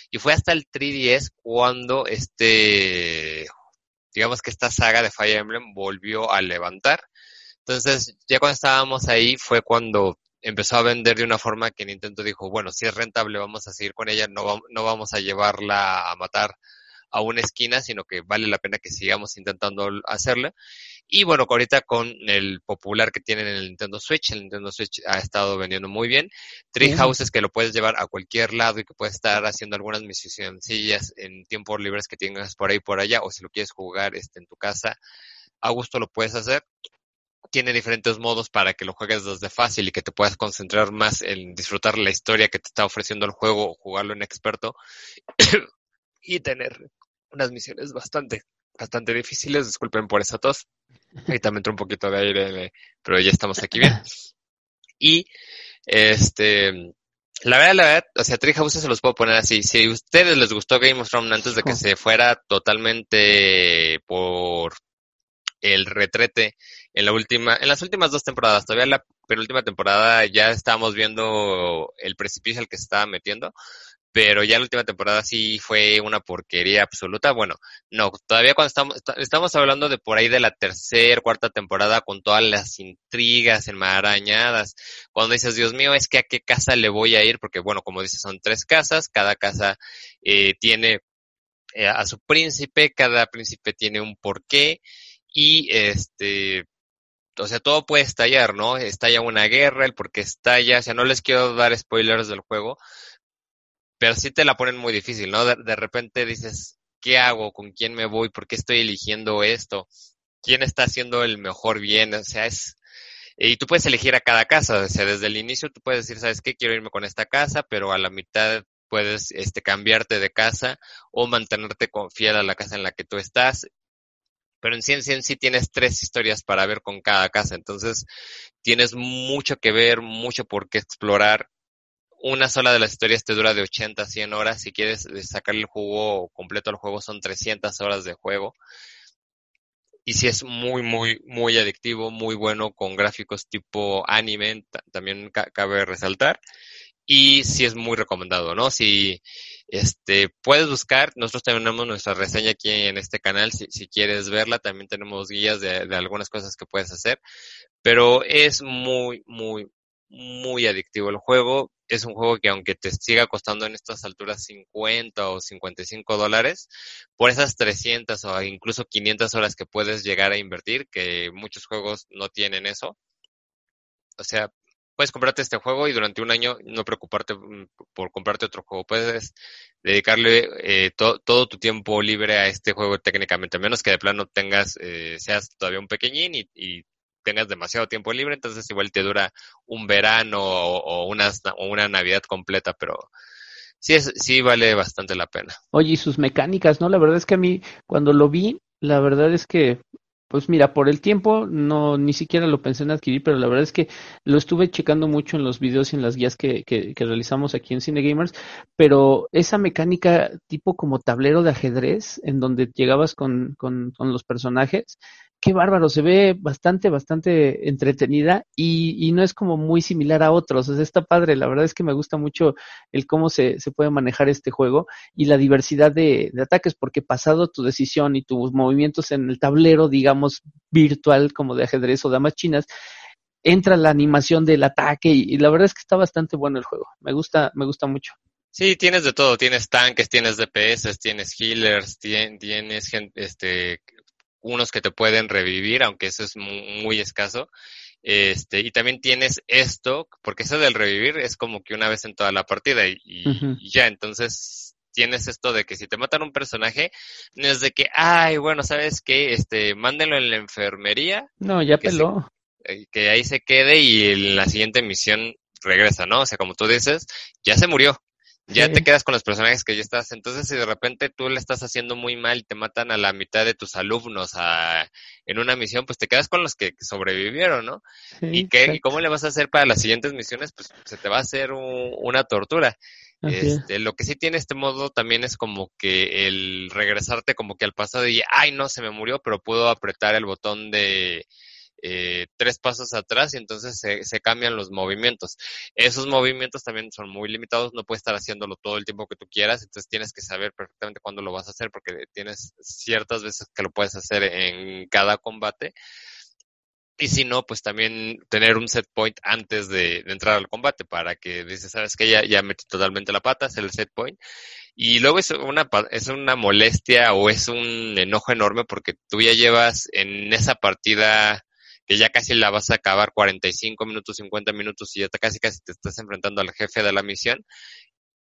Y fue hasta el 3DS cuando este, digamos que esta saga de Fire Emblem volvió a levantar. Entonces, ya cuando estábamos ahí fue cuando empezó a vender de una forma que Nintendo dijo, bueno, si es rentable vamos a seguir con ella, no, no vamos a llevarla a matar a una esquina, sino que vale la pena que sigamos intentando hacerla. Y bueno, ahorita con el popular que tienen en el Nintendo Switch, el Nintendo Switch ha estado vendiendo muy bien. Three Houses que lo puedes llevar a cualquier lado y que puedes estar haciendo algunas misioncillas en tiempos libres que tengas por ahí por allá, o si lo quieres jugar este, en tu casa, a gusto lo puedes hacer tiene diferentes modos para que lo juegues desde fácil y que te puedas concentrar más en disfrutar la historia que te está ofreciendo el juego o jugarlo en experto y tener unas misiones bastante, bastante difíciles. Disculpen por esa tos. Ahí también entró un poquito de aire, pero ya estamos aquí bien. Y este, la verdad, la verdad, o sea, Treehouse se los puedo poner así. Si a ustedes les gustó Game of Thrones antes de que se fuera totalmente por el retrete en la última, en las últimas dos temporadas, todavía la penúltima temporada ya estábamos viendo el precipicio al que se estaba metiendo, pero ya la última temporada sí fue una porquería absoluta. Bueno, no, todavía cuando estamos, estamos hablando de por ahí de la tercera, cuarta temporada con todas las intrigas enmarañadas. Cuando dices, Dios mío, es que a qué casa le voy a ir, porque bueno, como dices, son tres casas, cada casa eh, tiene eh, a su príncipe, cada príncipe tiene un porqué y este o sea, todo puede estallar, ¿no? Estalla una guerra, el porque estalla, o sea, no les quiero dar spoilers del juego, pero sí te la ponen muy difícil, ¿no? De, repente dices, ¿qué hago? ¿Con quién me voy? ¿Por qué estoy eligiendo esto? ¿Quién está haciendo el mejor bien? O sea, es... Y tú puedes elegir a cada casa, o sea, desde el inicio tú puedes decir, ¿sabes qué? Quiero irme con esta casa, pero a la mitad puedes este, cambiarte de casa o mantenerte fiel a la casa en la que tú estás pero en sí, en sí, tienes tres historias para ver con cada casa, entonces tienes mucho que ver, mucho por qué explorar. Una sola de las historias te dura de 80 a 100 horas, si quieres sacar el juego completo al juego son 300 horas de juego. Y si es muy, muy, muy adictivo, muy bueno, con gráficos tipo anime, también cabe resaltar y sí es muy recomendado, ¿no? Si este puedes buscar, nosotros tenemos nuestra reseña aquí en este canal, si, si quieres verla, también tenemos guías de, de, algunas cosas que puedes hacer, pero es muy, muy, muy adictivo el juego. Es un juego que aunque te siga costando en estas alturas 50 o 55 dólares, por esas 300 o incluso 500 horas que puedes llegar a invertir, que muchos juegos no tienen eso, o sea, puedes comprarte este juego y durante un año no preocuparte mm, por comprarte otro juego. Puedes dedicarle eh, todo tu tiempo libre a este juego técnicamente, a menos que de plano tengas, eh, seas todavía un pequeñín y, tengas demasiado tiempo libre, entonces igual te dura un verano o, una, o una Navidad completa, pero sí, es, sí vale bastante la pena. Oye, y sus mecánicas, ¿no? La verdad es que a mí, cuando lo vi, la verdad es que pues mira, por el tiempo no ni siquiera lo pensé en adquirir, pero la verdad es que lo estuve checando mucho en los videos y en las guías que, que, realizamos aquí en Cine Gamers, pero esa mecánica tipo como tablero de ajedrez, en donde llegabas con, con, con los personajes, qué bárbaro, se ve bastante, bastante entretenida y, y, no es como muy similar a otros. O sea, está padre, la verdad es que me gusta mucho el cómo se, se puede manejar este juego y la diversidad de, de, ataques, porque pasado tu decisión y tus movimientos en el tablero, digamos, virtual como de ajedrez o damas chinas, entra la animación del ataque y, la verdad es que está bastante bueno el juego. Me gusta, me gusta mucho. Sí, tienes de todo, tienes tanques, tienes DPS, tienes healers, tienes, tienes este, unos que te pueden revivir, aunque eso es muy, escaso. Este, y también tienes esto, porque eso del revivir es como que una vez en toda la partida y, y ya, entonces tienes esto de que si te matan un personaje, no es de que, ay, bueno, ¿sabes qué? Este, mándenlo en la enfermería. No, ya peló. Eh, que ahí se quede y en la siguiente misión regresa, ¿no? O sea, como tú dices, ya se murió ya te quedas con los personajes que ya estás. Entonces, si de repente tú le estás haciendo muy mal y te matan a la mitad de tus alumnos a, en una misión, pues te quedas con los que sobrevivieron, ¿no? ¿Y, qué, ¿Y cómo le vas a hacer para las siguientes misiones? Pues se te va a hacer una tortura. Este, lo que sí tiene este modo también es como que el regresarte como que al pasado y, ay, no, se me murió, pero puedo apretar el botón de eh, tres pasos atrás y entonces se, se, cambian los movimientos. Esos movimientos también son muy limitados, no puedes estar haciéndolo todo el tiempo que tú quieras, entonces tienes que saber perfectamente cuándo lo vas a hacer porque tienes ciertas veces que lo puedes hacer en cada combate. Y si no, pues también tener un set point antes de, de entrar al combate para que dices, sabes que ya, ya metí totalmente la pata, hacer el set point. Y luego es una, es una molestia o es un enojo enorme porque tú ya llevas en esa partida que ya casi la vas a acabar 45 minutos, 50 minutos y ya casi casi te estás enfrentando al jefe de la misión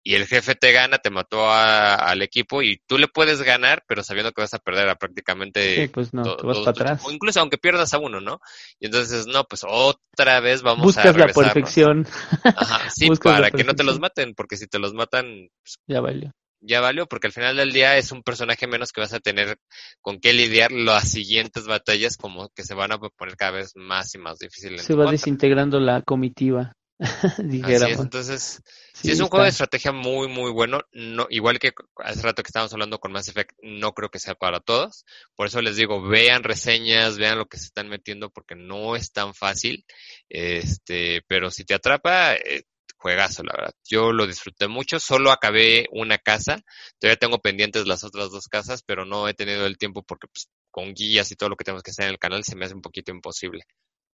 y el jefe te gana, te mató al equipo y tú le puedes ganar, pero sabiendo que vas a perder a prácticamente sí, pues no, vas para atrás. O incluso aunque pierdas a uno, ¿no? Y entonces, no, pues otra vez vamos Buscas a la perfección. Ajá, sí, para que no te los maten, porque si te los matan... Pues, ya valió ya valió, porque al final del día es un personaje menos que vas a tener con qué lidiar las siguientes batallas, como que se van a poner cada vez más y más difíciles. Se va desintegrando la comitiva. Así entonces, sí, es un juego de estrategia muy, muy bueno. No, igual que hace rato que estábamos hablando con Mass Effect, no creo que sea para todos. Por eso les digo, vean reseñas, vean lo que se están metiendo, porque no es tan fácil. Este, pero si te atrapa, eh, juegazo, la verdad. Yo lo disfruté mucho, solo acabé una casa, todavía tengo pendientes las otras dos casas, pero no he tenido el tiempo porque pues, con guías y todo lo que tenemos que hacer en el canal se me hace un poquito imposible.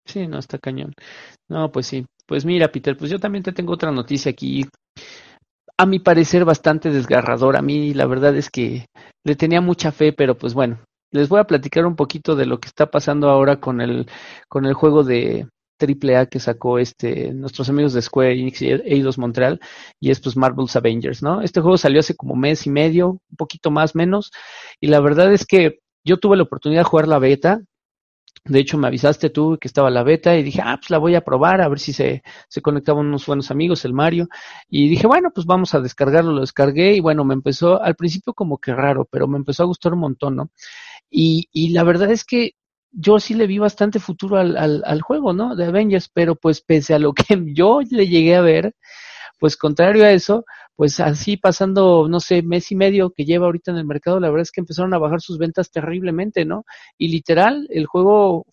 Sí, no, está cañón. No, pues sí. Pues mira, Peter, pues yo también te tengo otra noticia aquí. A mi parecer bastante desgarradora. A mí la verdad es que le tenía mucha fe, pero pues bueno, les voy a platicar un poquito de lo que está pasando ahora con el, con el juego de, triple A que sacó este nuestros amigos de Square Enix y Eidos Montreal y es pues Marvel's Avengers, ¿no? Este juego salió hace como mes y medio, un poquito más menos y la verdad es que yo tuve la oportunidad de jugar la beta. De hecho, me avisaste tú que estaba la beta y dije, ah, pues la voy a probar, a ver si se, se conectaban unos buenos amigos, el Mario. Y dije, bueno, pues vamos a descargarlo, lo descargué y bueno, me empezó, al principio como que raro, pero me empezó a gustar un montón, ¿no? Y, y la verdad es que yo sí le vi bastante futuro al, al, al, juego, ¿no? De Avengers, pero pues pese a lo que yo le llegué a ver, pues contrario a eso, pues así pasando, no sé, mes y medio que lleva ahorita en el mercado, la verdad es que empezaron a bajar sus ventas terriblemente, ¿no? Y literal, el juego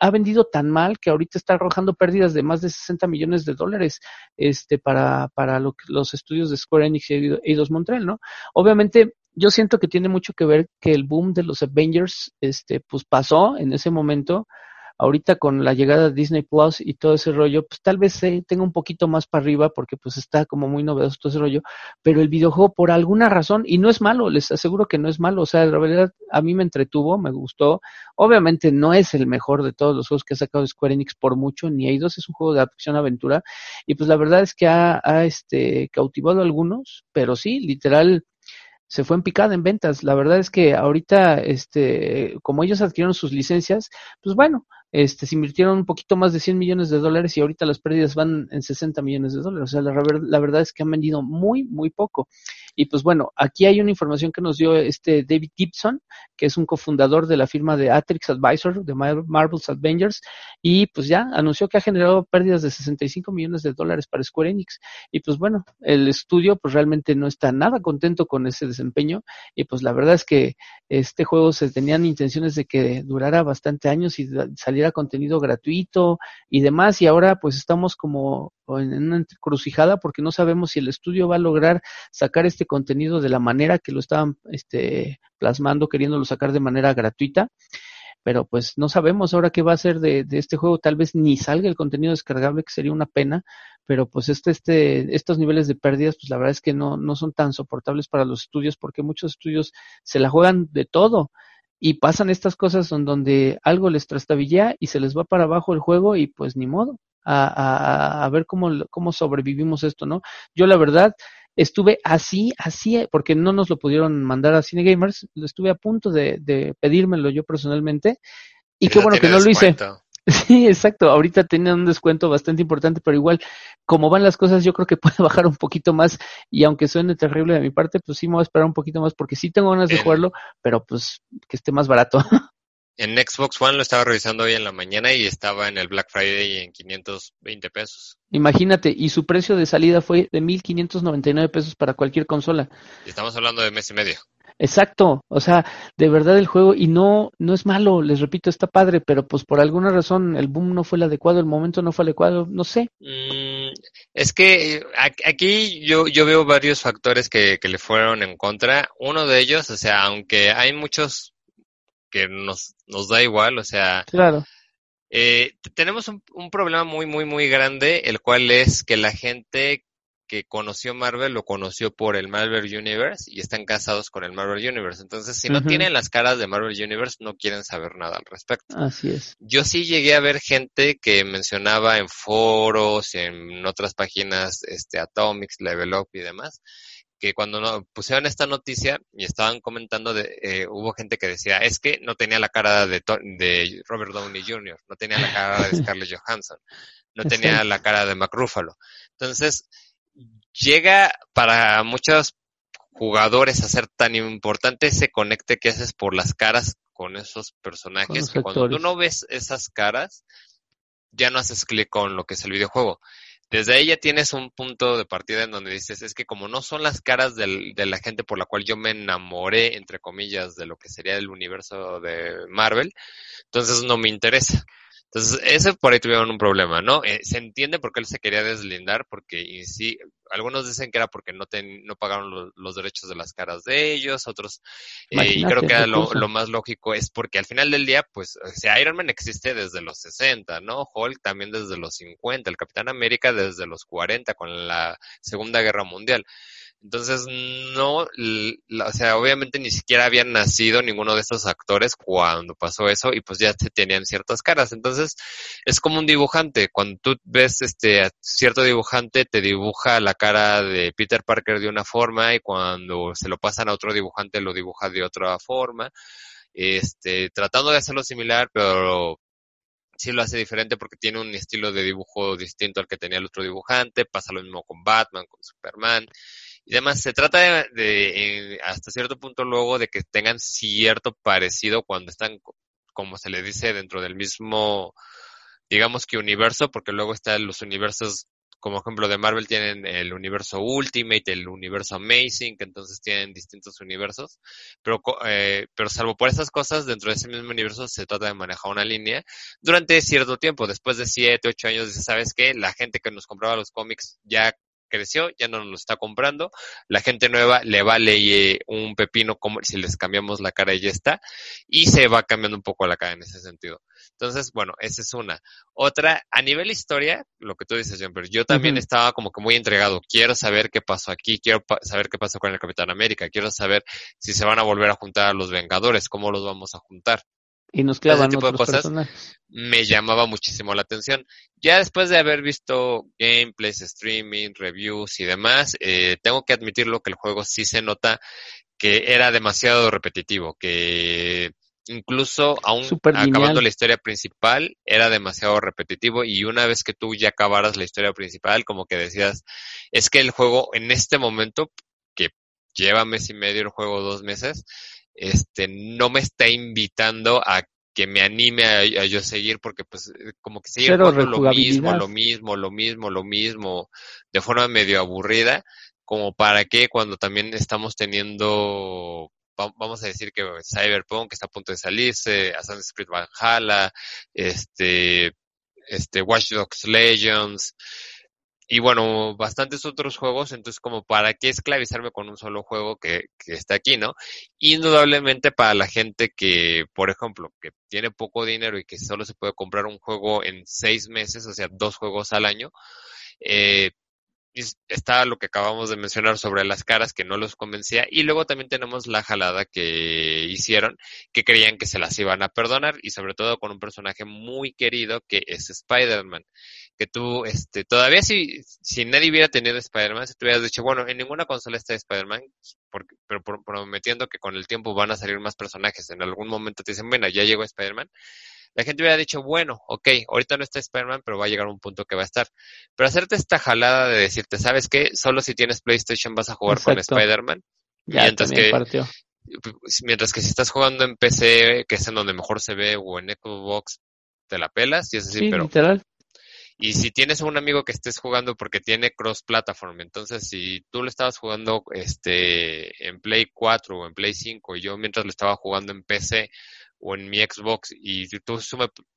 ha vendido tan mal que ahorita está arrojando pérdidas de más de 60 millones de dólares este para para lo los estudios de Square Enix y Eidos Montreal, ¿no? Obviamente yo siento que tiene mucho que ver que el boom de los Avengers, este, pues pasó en ese momento, ahorita con la llegada de Disney Plus y todo ese rollo, pues tal vez eh, tenga un poquito más para arriba porque pues está como muy novedoso todo ese rollo, pero el videojuego por alguna razón, y no es malo, les aseguro que no es malo, o sea, la verdad a mí me entretuvo, me gustó, obviamente no es el mejor de todos los juegos que ha sacado Square Enix por mucho, ni hay dos es un juego de acción aventura, y pues la verdad es que ha, ha este, cautivado a algunos, pero sí, literal, se fue en picada en ventas. La verdad es que ahorita, este, como ellos adquirieron sus licencias, pues bueno, este, se invirtieron un poquito más de 100 millones de dólares y ahorita las pérdidas van en 60 millones de dólares. O sea, la, la, verdad es que han vendido muy, muy poco. Y pues bueno, aquí hay una información que nos dio este David Gibson, que es un cofundador de la firma de Atrix Advisor, de Marvel's Avengers, y pues ya anunció que ha generado pérdidas de 65 millones de dólares para Square Enix. Y pues bueno, el estudio pues realmente no está nada contento con ese desempeño y pues la verdad es que este juego se tenían intenciones de que durara bastante años y saliera contenido gratuito y demás y ahora pues estamos como en una encrucijada porque no sabemos si el estudio va a lograr sacar este contenido de la manera que lo estaban este, plasmando, queriéndolo sacar de manera gratuita. Pero pues no sabemos ahora qué va a ser de, de, este juego, tal vez ni salga el contenido descargable, que sería una pena, pero pues este, este, estos niveles de pérdidas, pues la verdad es que no, no son tan soportables para los estudios, porque muchos estudios se la juegan de todo y pasan estas cosas donde, donde algo les trastabilla y se les va para abajo el juego y pues ni modo, a, a, a ver cómo, cómo sobrevivimos esto, ¿no? Yo la verdad, estuve así, así, porque no nos lo pudieron mandar a Cine Gamers, estuve a punto de, de pedírmelo yo personalmente, y, qué bueno que no lo hice. Sí, exacto. Ahorita tienen un descuento bastante importante, pero igual, como van las cosas, yo creo que puede bajar un poquito más. Y aunque suene terrible de mi parte, pues sí me voy a esperar un poquito más porque sí tengo ganas de jugarlo, pero pues que esté más barato. En Xbox One lo estaba revisando hoy en la mañana y estaba en el Black Friday en 520 pesos. Imagínate, y su precio de salida fue de 1.599 pesos para cualquier consola. Y estamos hablando de mes y medio. Exacto, o sea, de verdad el juego, y no, no es malo, les repito, está padre, pero pues por alguna razón el boom no fue el adecuado, el momento no fue adecuado, no sé. Mm, es que aquí yo, yo veo varios factores que, que le fueron en contra. Uno de ellos, o sea, aunque hay muchos que nos, nos da igual, o sea, claro. Eh, tenemos un, un, problema muy, muy, muy grande, el cual es que la gente que conoció Marvel lo conoció por el Marvel Universe y están casados con el Marvel Universe. Entonces, si no uh -huh. tienen las caras de Marvel Universe, no quieren saber nada al respecto. Así es. Yo sí llegué a ver gente que mencionaba en foros, en otras páginas, este, Atomics, Level Up y demás, que cuando no, pusieron esta noticia y estaban comentando, de, eh, hubo gente que decía, es que no tenía la cara de, de Robert Downey Jr., no tenía la cara de Scarlett Johansson, no tenía la cara de Mac Ruffalo. Entonces, llega para muchos jugadores a ser tan importante ese conecte que haces por las caras con esos personajes, que cuando tú no ves esas caras, ya no haces clic con lo que es el videojuego desde ahí ya tienes un punto de partida en donde dices, es que como no son las caras de la gente por la cual yo me enamoré, entre comillas, de lo que sería el universo de Marvel, entonces no me interesa. Entonces, ese por ahí tuvieron un problema, ¿no? Eh, se entiende por qué él se quería deslindar, porque y sí, algunos dicen que era porque no, ten, no pagaron lo, los derechos de las caras de ellos, otros, eh, y creo que lo, lo, más lógico es porque al final del día, pues, o sea, Iron Man existe desde los 60, ¿no? Hulk también desde los 50, el Capitán América desde los 40 con la Segunda Guerra Mundial. Entonces, no, o sea, obviamente ni siquiera habían nacido ninguno de estos actores cuando pasó eso y pues ya tenían ciertas caras. Entonces, es como un dibujante. Cuando tú ves este cierto dibujante, te dibuja la cara de Peter Parker de una forma y cuando se lo pasan a otro dibujante lo dibuja de otra forma. Este, tratando de hacerlo similar, pero sí lo hace diferente porque tiene un estilo de dibujo distinto al que tenía el otro dibujante. Pasa lo mismo con Batman, con Superman y demás. Se trata de, de, hasta cierto punto luego de que tengan cierto parecido cuando están, como se le dice, dentro del mismo, digamos que universo, porque luego están los universos, como ejemplo de Marvel tienen el universo Ultimate, el universo Amazing, que entonces tienen distintos universos, pero, eh, pero salvo por esas cosas, dentro de ese mismo universo se trata de manejar una línea durante cierto tiempo, después de siete, ocho años, sabes que la gente que nos compraba los cómics ya creció, ya no nos lo está comprando, la gente nueva le vale eh, un pepino como si les cambiamos la cara y ya está, y se va cambiando un poco la cara en ese sentido. Entonces, bueno, esa es una. Otra, a nivel historia, lo que tú dices, Jumper, yo también estaba como que muy entregado. Quiero saber qué pasó aquí, quiero saber qué pasó con el Capitán América, quiero saber si se van a volver a juntar a los Vengadores, cómo los vamos a juntar. Y nos clavan tipo de cosas me llamaba muchísimo la atención. Ya después de haber visto gameplays, streaming, reviews y demás, eh, tengo que admitirlo que el juego sí se nota que era demasiado repetitivo, que incluso aún acabando la historia principal era demasiado repetitivo y una vez que tú ya acabaras la historia principal como que decías es que el juego en este momento que lleva mes y medio el juego dos meses este no me está invitando a que me anime a, yo seguir porque pues como que sigue lo mismo, lo mismo, lo mismo, lo mismo de forma medio aburrida como para que cuando también estamos teniendo vamos a decir que Cyberpunk está a punto de salirse, Assassin's Creed Valhalla, este, este Watch Dogs Legends, y bueno, bastantes otros juegos, entonces como para qué esclavizarme con un solo juego que, que está aquí, ¿no? Indudablemente para la gente que, por ejemplo, que tiene poco dinero y que solo se puede comprar un juego en seis meses, o sea, dos juegos al año, eh, está lo que acabamos de mencionar sobre las caras que no los convencía y luego también tenemos la jalada que hicieron que creían que se las iban a perdonar y sobre todo con un personaje muy querido que es Spider-Man que tú este todavía si si nadie hubiera tenido Spider-Man si tú hubieras dicho bueno en ninguna consola está Spider-Man pero prometiendo que con el tiempo van a salir más personajes en algún momento te dicen bueno ya llegó Spider-Man la gente hubiera dicho, bueno, ok, ahorita no está Spider-Man, pero va a llegar un punto que va a estar. Pero hacerte esta jalada de decirte, ¿sabes qué? Solo si tienes PlayStation vas a jugar con Spider-Man. Mientras que, mientras que si estás jugando en PC, que es en donde mejor se ve, o en Xbox, te la pelas, y es así, pero... Literal. Y si tienes un amigo que estés jugando porque tiene cross platform, entonces si tú lo estabas jugando este en Play 4 o en Play 5 y yo mientras lo estaba jugando en PC o en mi Xbox y tú,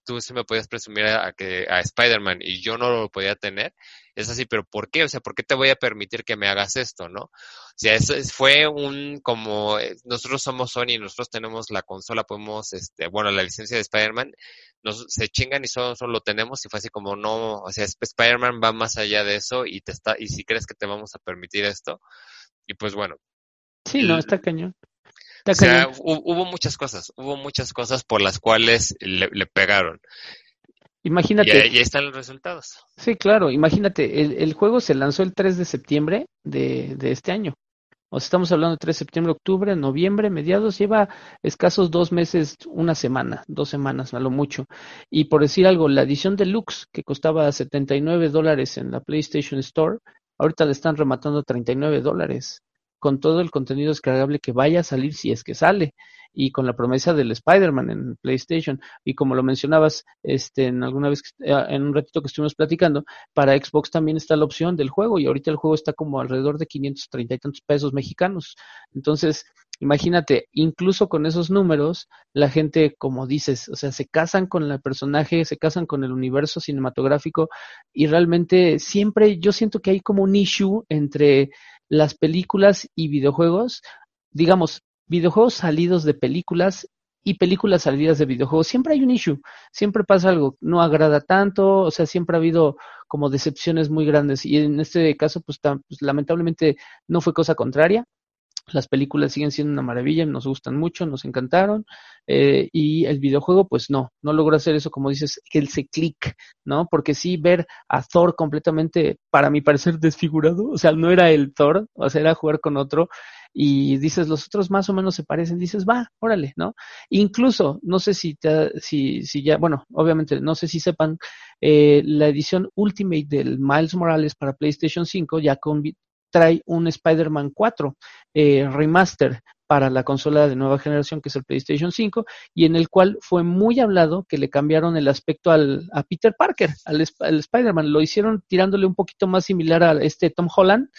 tú sí me podías presumir a, que a Spider-Man y yo no lo podía tener, es así, pero ¿por qué? O sea, ¿por qué te voy a permitir que me hagas esto, no? O sea, eso fue un como eh, nosotros somos Sony, nosotros tenemos la consola, podemos, este, bueno, la licencia de Spider-Man, nos se chingan y solo, solo lo tenemos y fue así como no, o sea, Spider-Man va más allá de eso y te está y si crees que te vamos a permitir esto y pues bueno. Sí, no, está cañón. O sea, hubo muchas cosas, hubo muchas cosas por las cuales le, pegaron. Imagínate. Y ahí, están los resultados. Sí, claro. Imagínate, el, el, juego se lanzó el 3 de septiembre de, de este año. O sea, estamos hablando de 3 de septiembre, octubre, noviembre, mediados. Lleva escasos dos meses, una semana, dos semanas a lo mucho. Y por decir algo, la edición deluxe, que costaba 79 dólares en la PlayStation Store, ahorita le están rematando a 39 dólares con todo el contenido descargable que vaya a salir si es que sale y con la promesa del Spider-Man en PlayStation. Y como lo mencionabas este en alguna vez eh, en un ratito que estuvimos platicando para Xbox también está la opción del juego y ahorita el juego está como alrededor de 530 y tantos pesos mexicanos. Entonces imagínate incluso con esos números la gente como dices o sea se casan con el personaje se casan con el universo cinematográfico y realmente siempre yo siento que hay como un issue entre las películas y videojuegos, digamos, videojuegos salidos de películas y películas salidas de videojuegos, siempre hay un issue, siempre pasa algo, no agrada tanto, o sea, siempre ha habido como decepciones muy grandes y en este caso, pues, pues lamentablemente no fue cosa contraria, las películas siguen siendo una maravilla, nos gustan mucho, nos encantaron. Eh, y el videojuego, pues no, no logró hacer eso, como dices, que él se clic, ¿no? Porque sí, ver a Thor completamente, para mi parecer, desfigurado, o sea, no era el Thor, o sea, era jugar con otro. Y dices, los otros más o menos se parecen, dices, va, órale, ¿no? Incluso, no sé si, te, si, si ya, bueno, obviamente, no sé si sepan, eh, la edición Ultimate del Miles Morales para PlayStation 5 ya con, trae un Spider-Man 4 eh, remaster para la consola de nueva generación que es el PlayStation 5 y en el cual fue muy hablado que le cambiaron el aspecto al, a Peter Parker, al, Spider-Man, lo hicieron tirándole un poquito más similar a este Tom Holland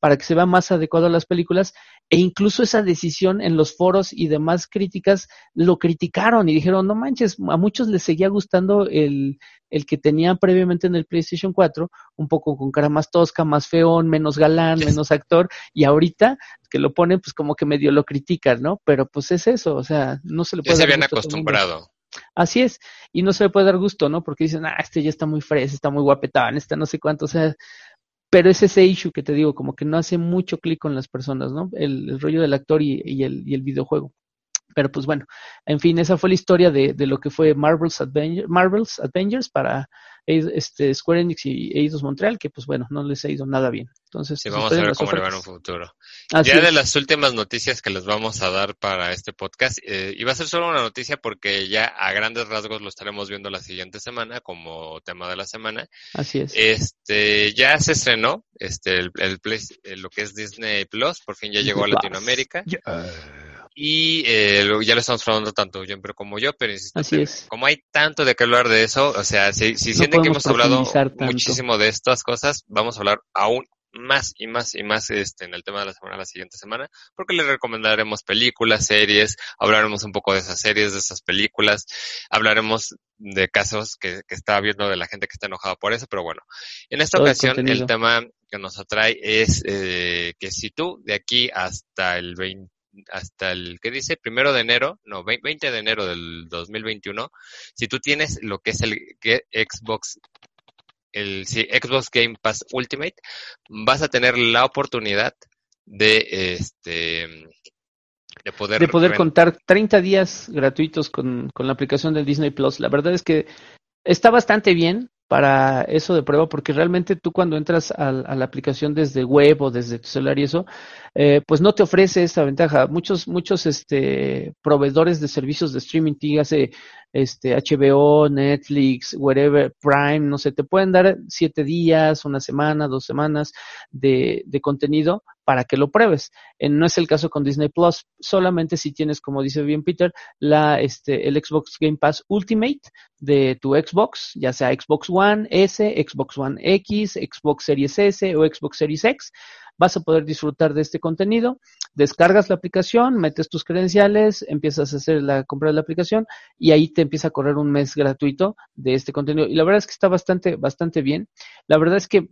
para que se vea más adecuado a las películas, e incluso esa decisión en los foros y demás críticas lo criticaron y dijeron, no manches, a muchos les seguía gustando el, el que tenían previamente en el PlayStation 4, un poco con cara más tosca, más feón, menos galán, menos actor, y ahorita que lo ponen, pues como que medio lo critican, ¿no? Pero pues es eso, o sea, no se le puede... Ya se habían acostumbrado. Así es, y no se le puede dar gusto, ¿no? Porque dicen, ah, este ya está muy fresco, está muy guapetón, está no sé cuánto, o sea, pero es ese issue que te digo, como que no hace mucho clic con las personas, ¿no? El, rollo del actor y, y, el, y el videojuego. Pero pues bueno, en fin, esa fue la historia de, de lo que fue Marvel's, Adventures, Marvel's Avengers para este, Square Enix y Eidos Montreal, que pues bueno, no les ha ido nada bien. Entonces, sí, vamos a ver cómo le va en un futuro. ya de las últimas noticias que les vamos a dar para este podcast, eh, y va a ser solo una noticia porque ya a grandes rasgos lo estaremos viendo la siguiente semana como tema de la semana. Así es. Este, ya se estrenó este el, el, lo que es Disney Plus, por fin ya llegó a Latinoamérica y eh, ya lo estamos hablando tanto pero como yo, pero como hay tanto de qué hablar de eso, o sea, si, si sienten que hemos hablado muchísimo de estas cosas, vamos a hablar aún más y más y más este, en el tema de la semana, la siguiente semana, porque les recomendaremos películas, series, hablaremos un poco de esas series, de esas películas, hablaremos de casos que, que estaba viendo de la gente que está enojada por eso, pero bueno, en esta ocasión el, tema que nos atrae es eh, que si tú de aquí hasta el 20 hasta el, ¿qué dice? Primero de enero, no, 20 de enero del 2021, si tú tienes lo que es el Xbox, el Xbox Game Pass Ultimate, vas a tener la oportunidad de, este, de poder, de poder contar 30 días gratuitos con, con la aplicación del Disney Plus. La verdad es que está bastante bien para eso de prueba, porque realmente tú cuando entras a, la aplicación desde web o desde tu celular y eso, eh, pues no te ofrece esta ventaja. Muchos, muchos este, proveedores de servicios de streaming, dígase este, HBO, Netflix, whatever, Prime, no sé, te pueden dar siete días, una semana, dos semanas de, de contenido para que lo pruebes. no es el caso con Disney Plus, solamente si tienes, como dice bien Peter, la, este, el Xbox Game Pass Ultimate de tu Xbox, ya sea Xbox One S, Xbox One X, Xbox Series S o Xbox Series X vas a poder disfrutar de este contenido. Descargas la aplicación, metes tus credenciales, empiezas a hacer la compra de la aplicación y ahí te empieza a correr un mes gratuito de este contenido. Y la verdad es que está bastante, bastante bien. La verdad es que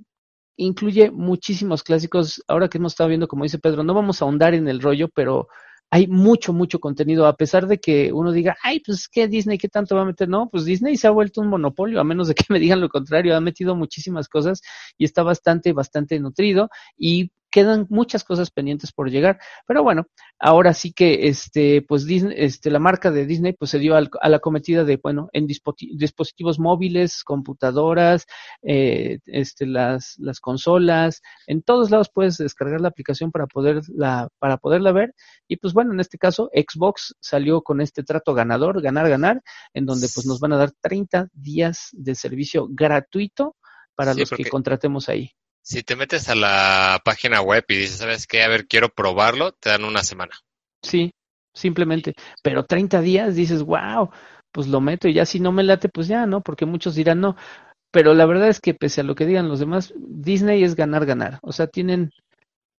incluye muchísimos clásicos. Ahora que hemos estado viendo, como dice Pedro, no vamos a ahondar en el rollo, pero hay mucho, mucho contenido, a pesar de que uno diga, ay, pues ¿qué Disney, ¿qué tanto va a meter? No, pues Disney se ha vuelto un monopolio, a menos de que me digan lo contrario, ha metido muchísimas cosas y está bastante, bastante nutrido y quedan muchas cosas pendientes por llegar, pero bueno, ahora sí que este, pues Disney, este, la marca de Disney pues se dio a la cometida de, bueno, en dispositivos móviles, computadoras, eh, este, las, las consolas, en todos lados puedes descargar la aplicación para poderla, para poderla ver, y pues bueno, en este caso Xbox salió con este trato ganador, ganar, ganar, en donde pues nos van a dar 30 días de servicio gratuito para los que contratemos ahí. Si te metes a la página web y dices, ¿sabes qué? A ver, quiero probarlo, te dan una semana. Sí, simplemente. Pero 30 días dices, wow, pues lo meto y ya si no me late, pues ya, ¿no? Porque muchos dirán no. Pero la verdad es que pese a lo que digan los demás, Disney es ganar, ganar. O sea, tienen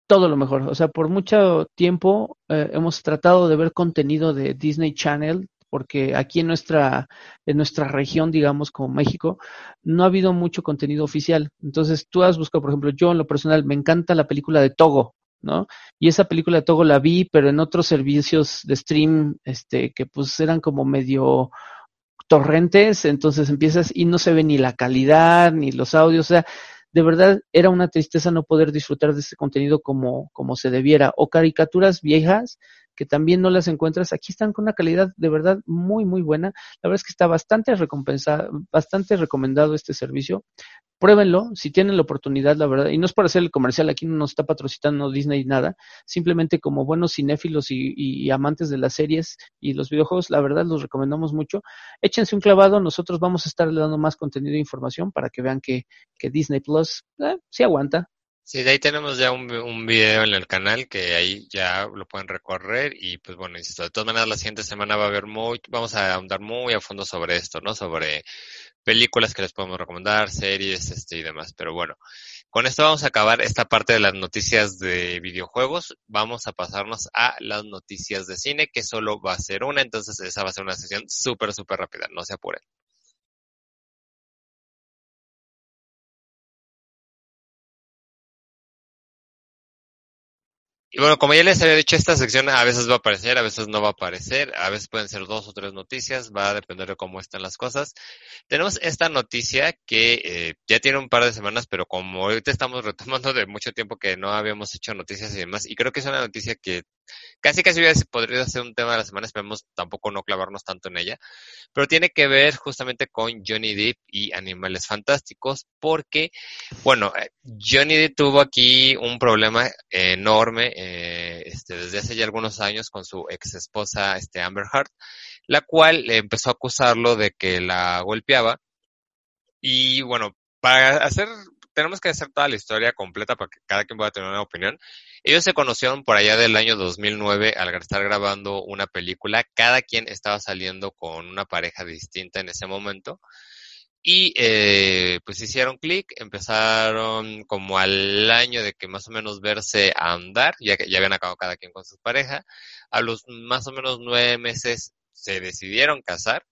todo lo mejor. O sea, por mucho tiempo eh, hemos tratado de ver contenido de Disney Channel porque aquí en nuestra, en nuestra región, digamos, como México, no ha habido mucho contenido oficial. Entonces, tú has buscado, por ejemplo, yo en lo personal, me encanta la película de Togo, ¿no? Y esa película de Togo la vi, pero en otros servicios de stream, este, que pues eran como medio torrentes, entonces empiezas y no se ve ni la calidad, ni los audios, o sea, de verdad era una tristeza no poder disfrutar de ese contenido como, como se debiera. O caricaturas viejas que también no las encuentras. Aquí están con una calidad de verdad muy, muy buena. La verdad es que está bastante recompensado, bastante recomendado este servicio. Pruébenlo, si tienen la oportunidad, la verdad, y no es para hacer el comercial, aquí no nos está patrocinando Disney nada, simplemente como buenos cinéfilos y, amantes de las series y los videojuegos, la verdad los recomendamos mucho. Échense un clavado, nosotros vamos a estar dando más contenido e información para que vean que, que Disney Plus eh, sí aguanta, Sí, de ahí tenemos ya un, video en el canal que ahí ya lo pueden recorrer y pues bueno, insisto, de todas maneras la siguiente semana va a haber muy, vamos a ahondar muy a fondo sobre esto, ¿no? Sobre películas que les podemos recomendar, series, este y demás. Pero bueno, Con esto vamos a acabar esta parte de las noticias de videojuegos. Vamos a pasarnos a las noticias de cine, que solo va a ser una, entonces esa va a ser una sesión súper, súper rápida, no se apuren. Y bueno, como ya les había dicho, esta sección a veces va a aparecer, a veces no va a aparecer, a veces pueden ser dos o tres noticias, va a depender de cómo están las cosas. Tenemos esta noticia que eh, ya tiene un par de semanas, pero como ahorita estamos retomando de mucho tiempo que no habíamos hecho noticias y demás, y creo que es una noticia que casi casi podría ser un tema de la semana, esperemos tampoco no clavarnos tanto en ella, pero tiene que ver justamente con Johnny Depp y Animales Fantásticos, porque, bueno, eh, Johnny Depp tuvo aquí un problema enorme eh, este, desde hace ya algunos años con su ex esposa este, Amber Heard, la cual empezó a acusarlo de que la golpeaba. Y bueno, para hacer tenemos que hacer toda la historia completa para que cada quien pueda tener una opinión. Ellos se conocieron por allá del año 2009 al estar grabando una película. Cada quien estaba saliendo con una pareja distinta en ese momento. Y eh, pues hicieron clic, empezaron como al año de que más o menos verse a andar, ya que ya habían acabado cada quien con su pareja. A los más o menos nueve meses se decidieron casar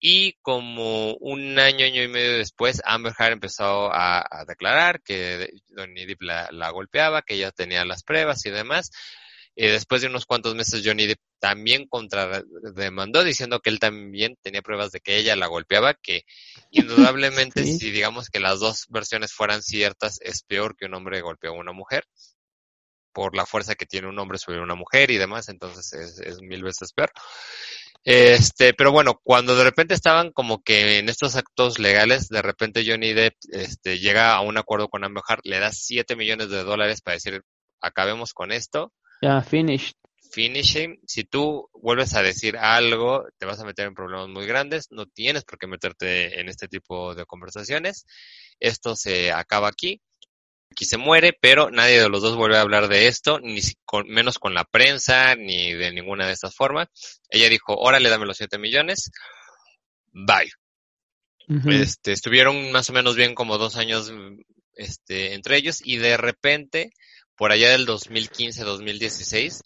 y como un año, año y medio después, Amber Heard empezó a, declarar que Johnny Depp la, golpeaba, que ella tenía las pruebas y demás. Y después de unos cuantos meses, Johnny Depp también contrademandó diciendo que él también tenía pruebas de que ella la golpeaba, que indudablemente si digamos que las dos versiones fueran ciertas, es peor que un hombre golpeó a una mujer por la fuerza que tiene un hombre sobre una mujer y demás, entonces es, es mil veces peor. Este, pero bueno, cuando de repente estaban como que en estos actos legales, de repente Johnny Depp este, llega a un acuerdo con Amber Heard, le da 7 millones de dólares para decir, acabemos con esto. Ya, finish. Finishing. Si tú vuelves a decir algo, te vas a meter en problemas muy grandes. No tienes por qué meterte en este tipo de conversaciones. Esto se acaba aquí aquí se muere, pero nadie de los dos vuelve a hablar de esto, ni con, menos con la prensa, ni de ninguna de estas formas. Ella dijo, órale, dame los 7 millones, bye. este, estuvieron más o menos bien como dos años este, entre ellos y de repente, por allá del 2015-2016,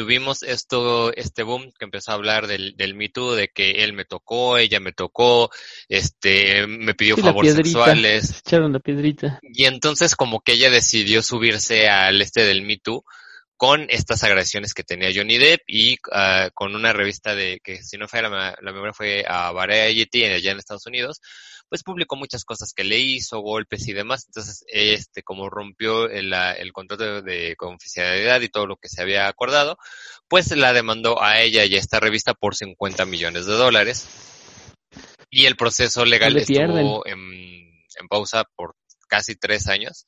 tuvimos esto, este boom que empezó a hablar del, del Me Too, de que él me tocó, ella me tocó, este, me pidió favores sexuales. Echaron la piedrita. Y entonces como que ella decidió subirse al este del Me Too con estas agresiones que tenía Johnny Depp y uh, con una revista de que si no fue la, la memoria fue a Variety allá en Estados Unidos, pues publicó muchas cosas que le hizo, golpes y demás. Entonces, este, como rompió el, el contrato de, confidencialidad y todo lo que se había acordado, pues la demandó a ella y a esta revista por 50 millones de dólares. Y el proceso legal estuvo en, en pausa por casi tres años,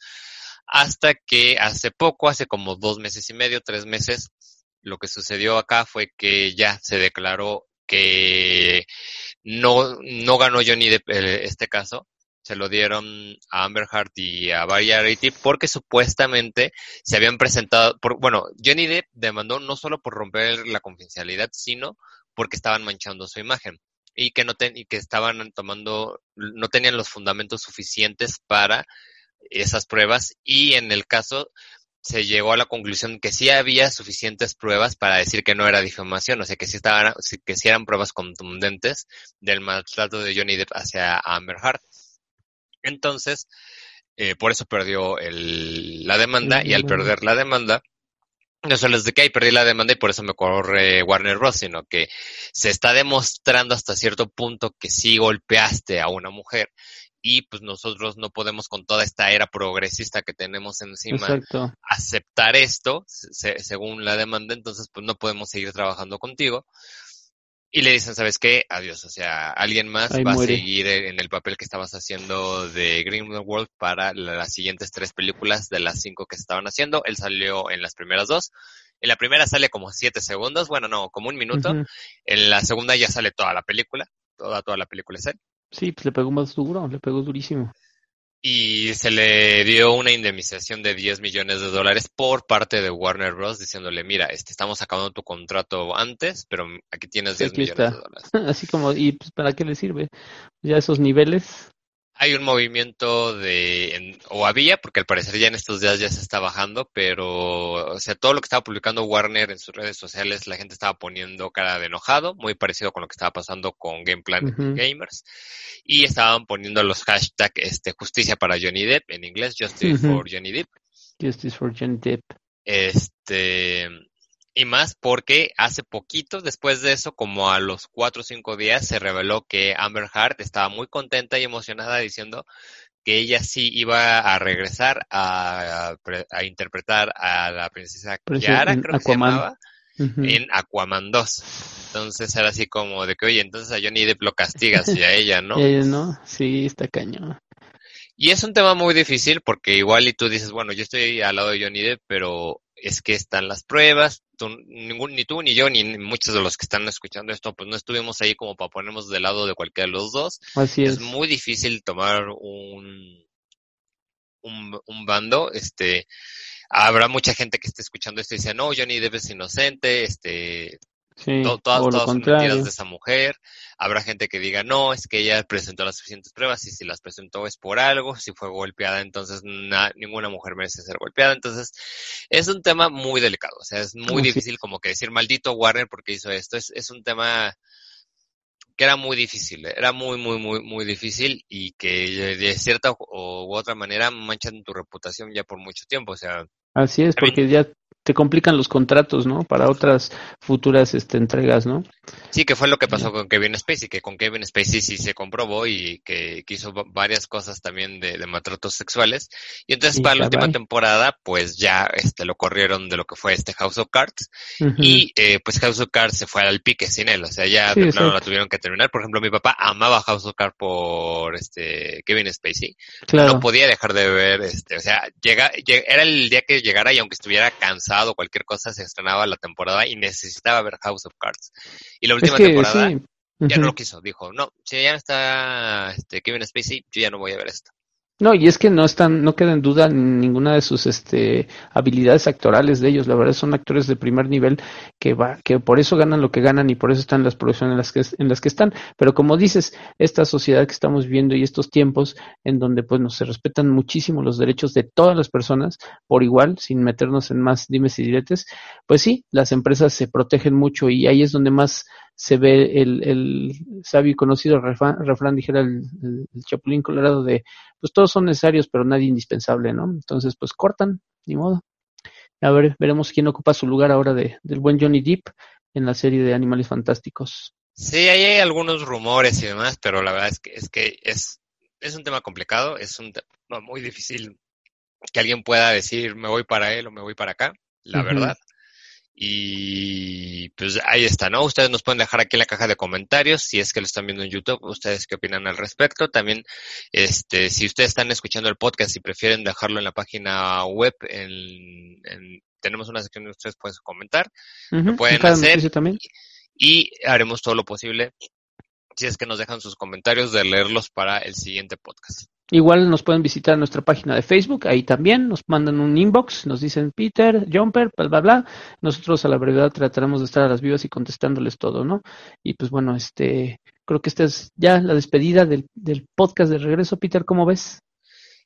hasta que hace poco, hace como dos meses y medio, tres meses, lo que sucedió acá fue que ya se declaró que no, no ganó Johnny Depp eh, este caso, se lo dieron a Amber Heard y a Variety porque supuestamente se habían presentado, por, bueno, Johnny Depp demandó no solo por romper la confidencialidad, sino porque estaban manchando su imagen y que no ten, y que estaban tomando, no tenían los fundamentos suficientes para esas pruebas. Y en el caso se llegó a la conclusión que sí había suficientes pruebas para decir que no era difamación, o sea, que sí, estaban, que sí eran pruebas contundentes del maltrato de Johnny Depp hacia Amber Heard. Entonces, eh, por eso perdió el, la demanda y al perder la demanda, no solo es de que ahí perdí la demanda y por eso me corre Warner Bros., sino que se está demostrando hasta cierto punto que sí golpeaste a una mujer y pues nosotros no podemos con toda esta era progresista que tenemos encima aceptar esto según la demanda, entonces pues no podemos seguir trabajando contigo. Y le dicen, ¿sabes qué? Adiós. O sea, alguien más va a seguir en el papel que estabas haciendo de World para las siguientes tres películas de las cinco que estaban haciendo. Él salió en las primeras dos. En la primera sale como siete segundos, bueno, no, como un minuto. En la segunda ya sale toda la película, toda, toda la película es él. Sí, pues le pegó más duro, le pegó durísimo. Y se le dio una indemnización de 10 millones de dólares por parte de Warner Bros. diciéndole, mira, este, estamos acabando tu contrato antes, pero aquí tienes 10 millones de dólares. Así como, ¿y pues, para qué le sirve? Ya esos niveles. Hay un movimiento de, o había, porque al parecer ya en estos días ya se está bajando, pero, o sea, todo lo que estaba publicando Warner en sus redes sociales, la gente estaba poniendo cara de enojado, muy parecido con lo que estaba pasando con Gameplan Gamers, y estaban poniendo los hashtags, este, justicia para Johnny Depp, en inglés, Justice for Johnny Depp. Justice for Johnny Depp. Este, y más porque hace poquito, después de eso, como a los cuatro o cinco días, se reveló que Amber Heard estaba muy contenta y emocionada diciendo que ella sí iba a regresar a, a, interpretar a la princesa Kiara, creo que se llamaba, en Aquaman 2. Entonces era así como de que, oye, entonces a Johnny Depp lo castigas y a ella, ¿no? y a ella no, sí, está cañón. Y es un tema muy difícil porque igual y tú dices, bueno, yo estoy al lado de Johnny Depp, pero es que están las pruebas, ningún, ni tú ni yo ni muchos de los que están escuchando esto, pues no estuvimos ahí como para ponernos del lado de cualquiera de los dos. Así es. Es muy difícil tomar un, un, bando, este, habrá mucha gente que esté escuchando esto y dice, no, Johnny Depp es inocente, este, todas, todas son mentiras de esa mujer. Habrá gente que diga, no, es que ella presentó las suficientes pruebas y si las presentó es por algo. Si fue golpeada, entonces ninguna mujer merece ser golpeada. Entonces, es un tema muy delicado. O sea, es muy difícil como que decir, maldito Warner porque hizo esto. Es, es un tema que era muy difícil, era muy, muy, muy, muy difícil y que de cierta u otra manera manchan tu reputación ya por mucho tiempo. O sea, Así es, porque ya te complican los contratos, ¿no? Para otras futuras este, entregas, ¿no? Sí, que fue lo que pasó con Kevin Spacey, que con Kevin Spacey sí se comprobó y que, hizo varias cosas también de, de maltratos sexuales. Y entonces para la última temporada, pues ya este lo corrieron de lo que fue este House of Cards. Y eh, pues House of Cards se fue al pique sin él, o sea, ya de plano la tuvieron que terminar. Por ejemplo, mi papá amaba House of Cards por este Kevin Spacey. Claro. No podía dejar de ver, este, o sea, llega, era el día que llegara y aunque estuviera cansado cualquier cosa, se estrenaba la temporada y necesitaba ver House of Cards. Y la última temporada ya no lo quiso, dijo, no, si ya está este, Kevin Spacey, yo ya no voy a ver esto. No, y es que no están, no queda en duda ninguna de sus este, habilidades actorales de ellos. La verdad son actores de primer nivel que va, que por eso ganan lo que ganan y por eso están las producciones en las que, en las que están. Pero como dices, esta sociedad que estamos viendo y estos tiempos en donde pues nos se respetan muchísimo los derechos de todas las personas por igual, sin meternos en más dimes y diretes, pues sí, las empresas se protegen mucho y ahí es donde más se ve el, el sabio y conocido refrán, dijera el, Chapulín Colorado de, pues todos son necesarios, pero nadie indispensable, ¿no? Entonces, pues cortan, ni modo. A ver, veremos quién ocupa su lugar ahora de, del buen Johnny Depp en la serie de Animales Fantásticos. Sí, ahí hay algunos rumores y demás, pero la verdad es que es, que es, es un tema complicado, es un tema muy difícil que alguien pueda decir me voy para él o me voy para acá, la verdad. Y pues ahí está, ¿no? Ustedes nos pueden dejar aquí en la caja de comentarios si es que lo están viendo en YouTube, ustedes qué opinan al respecto. También, este, si ustedes están escuchando el podcast y prefieren dejarlo en la página web, en, tenemos una sección donde ustedes pueden comentar, lo pueden hacer también. y haremos todo lo posible si es que nos dejan sus comentarios de leerlos para el siguiente podcast. Igual nos pueden visitar nuestra página de Facebook, ahí también nos mandan un inbox, nos dicen Peter, Jumper, bla, bla, bla. Nosotros a la brevedad trataremos de estar a las vivas y contestándoles todo, ¿no? Y pues bueno, este, creo que esta es ya la despedida del, del podcast de regreso. Peter, ¿cómo ves?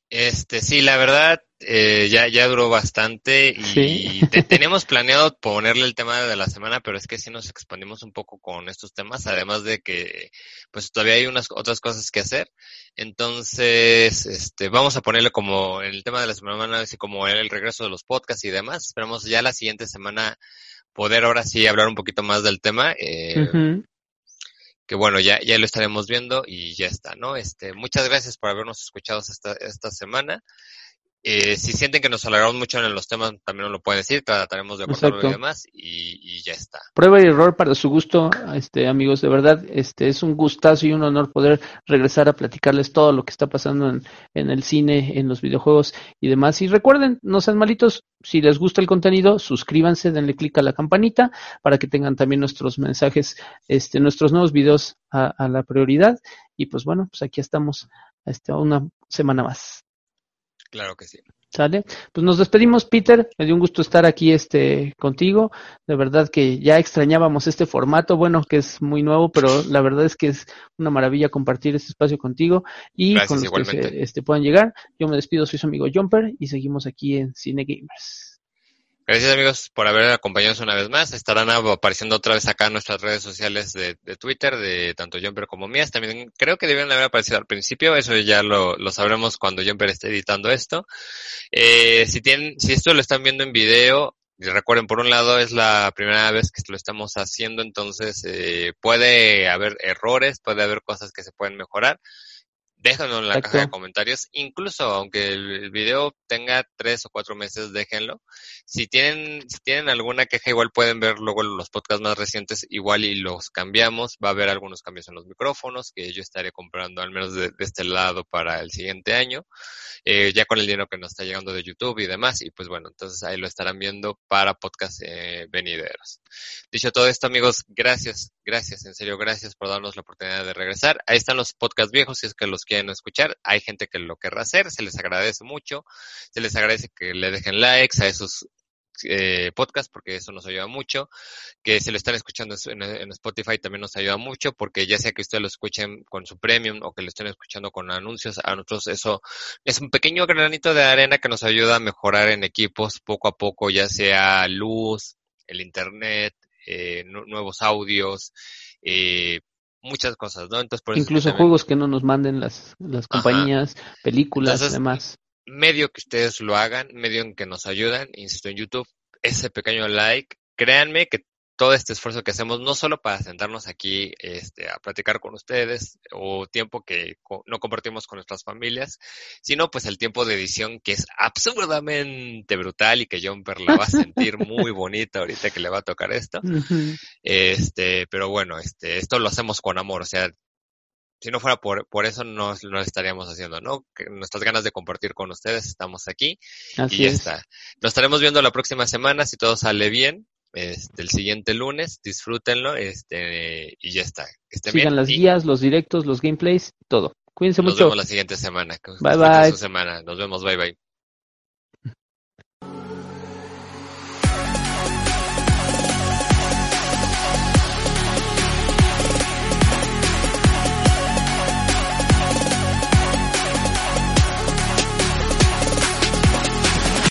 Este, sí, la verdad, eh, ya, ya duró bastante y tenemos planeado ponerle el tema de la semana, pero es que sí nos expandimos un poco con estos temas, además de que pues todavía hay unas otras cosas que hacer. Entonces, este, vamos a ponerle como el tema de la semana, así como el regreso de los podcasts y demás. Esperamos ya la siguiente semana poder ahora sí hablar un poquito más del tema. Eh, que bueno, ya, ya lo estaremos viendo y ya está, ¿no? Este, muchas gracias por habernos escuchado esta, esta semana. Eh, si sienten que nos alargamos mucho en los temas, también nos lo pueden decir, trataremos de acordarlo y demás, y, ya está. Prueba y error para su gusto, este amigos, de verdad, este es un gustazo y un honor poder regresar a platicarles todo lo que está pasando en, en el cine, en los videojuegos y demás. Y recuerden, no sean malitos, si les gusta el contenido, suscríbanse, denle clic a la campanita para que tengan también nuestros mensajes, este, nuestros nuevos videos a, a la prioridad. Y pues bueno, pues aquí estamos, este, una semana más. Claro que sí. ¿Sale? Pues nos despedimos, Peter. Me dio un gusto estar aquí este contigo. De verdad que ya extrañábamos este formato, bueno, que es muy nuevo, pero la verdad es que es una maravilla compartir este espacio contigo y con los que este, puedan llegar. Yo me despido, soy su amigo Jumper y seguimos aquí en Cine Gamers. Gracias amigos por haber acompañado una vez más. Estarán apareciendo otra vez acá en nuestras redes sociales de, Twitter, de tanto Jumper como mías. También creo que deben haber aparecido al principio. Eso ya lo, sabremos cuando Jumper esté editando esto. Eh, si tienen, si esto lo están viendo en video, recuerden, por un lado es la primera vez que lo estamos haciendo, entonces eh, puede haber errores, puede haber cosas que se pueden mejorar déjenlo en la caja de comentarios. Incluso aunque el video tenga tres o cuatro meses, déjenlo. Si tienen, si tienen alguna queja, igual pueden ver luego los podcasts más recientes, igual y los cambiamos. Va a haber algunos cambios en los micrófonos que yo estaré comprando al menos de, este lado para el siguiente año. Eh, ya con el dinero que nos está llegando de YouTube y demás. Y pues bueno, entonces ahí lo estarán viendo para podcasts eh, venideros. Dicho todo esto, amigos, gracias, gracias, en serio, gracias por darnos la oportunidad de regresar. Ahí están los podcasts viejos, si es que los quieren escuchar. Hay gente que lo querrá hacer, se les agradece mucho. Se les agradece que le dejen likes a esos eh, podcasts porque eso nos ayuda mucho. Que si lo están escuchando en, Spotify también nos ayuda mucho porque ya sea que ustedes lo escuchen con su premium o que lo estén escuchando con anuncios, a nosotros eso es un pequeño granito de arena que nos ayuda a mejorar en equipos poco a poco, ya sea luz, el internet, eh, nuevos audios, eh, muchas cosas, ¿no? Entonces, por Incluso juegos que no nos manden las, las compañías, películas, y demás. Medio que ustedes lo hagan, medio en que nos ayudan, insisto, en YouTube, ese pequeño like, créanme que todo este esfuerzo que hacemos, no solo para sentarnos aquí este, a platicar con ustedes o tiempo que no compartimos con nuestras familias, sino pues el tiempo de edición que es absurdamente brutal y que Jumper la va a sentir muy bonita ahorita que le va a tocar esto. Este, pero bueno, este, esto lo hacemos con amor, o sea, si no fuera por, por eso no, lo estaríamos haciendo, ¿no? nuestras ganas de compartir con ustedes estamos aquí y ya está. Nos estaremos viendo la próxima semana si todo sale bien este, el siguiente lunes, disfrútenlo, este, y ya está. Sigan las guías, los directos, los gameplays, todo. Cuídense mucho. Nos vemos la siguiente semana. Bye bye. Semana. Nos vemos, bye bye.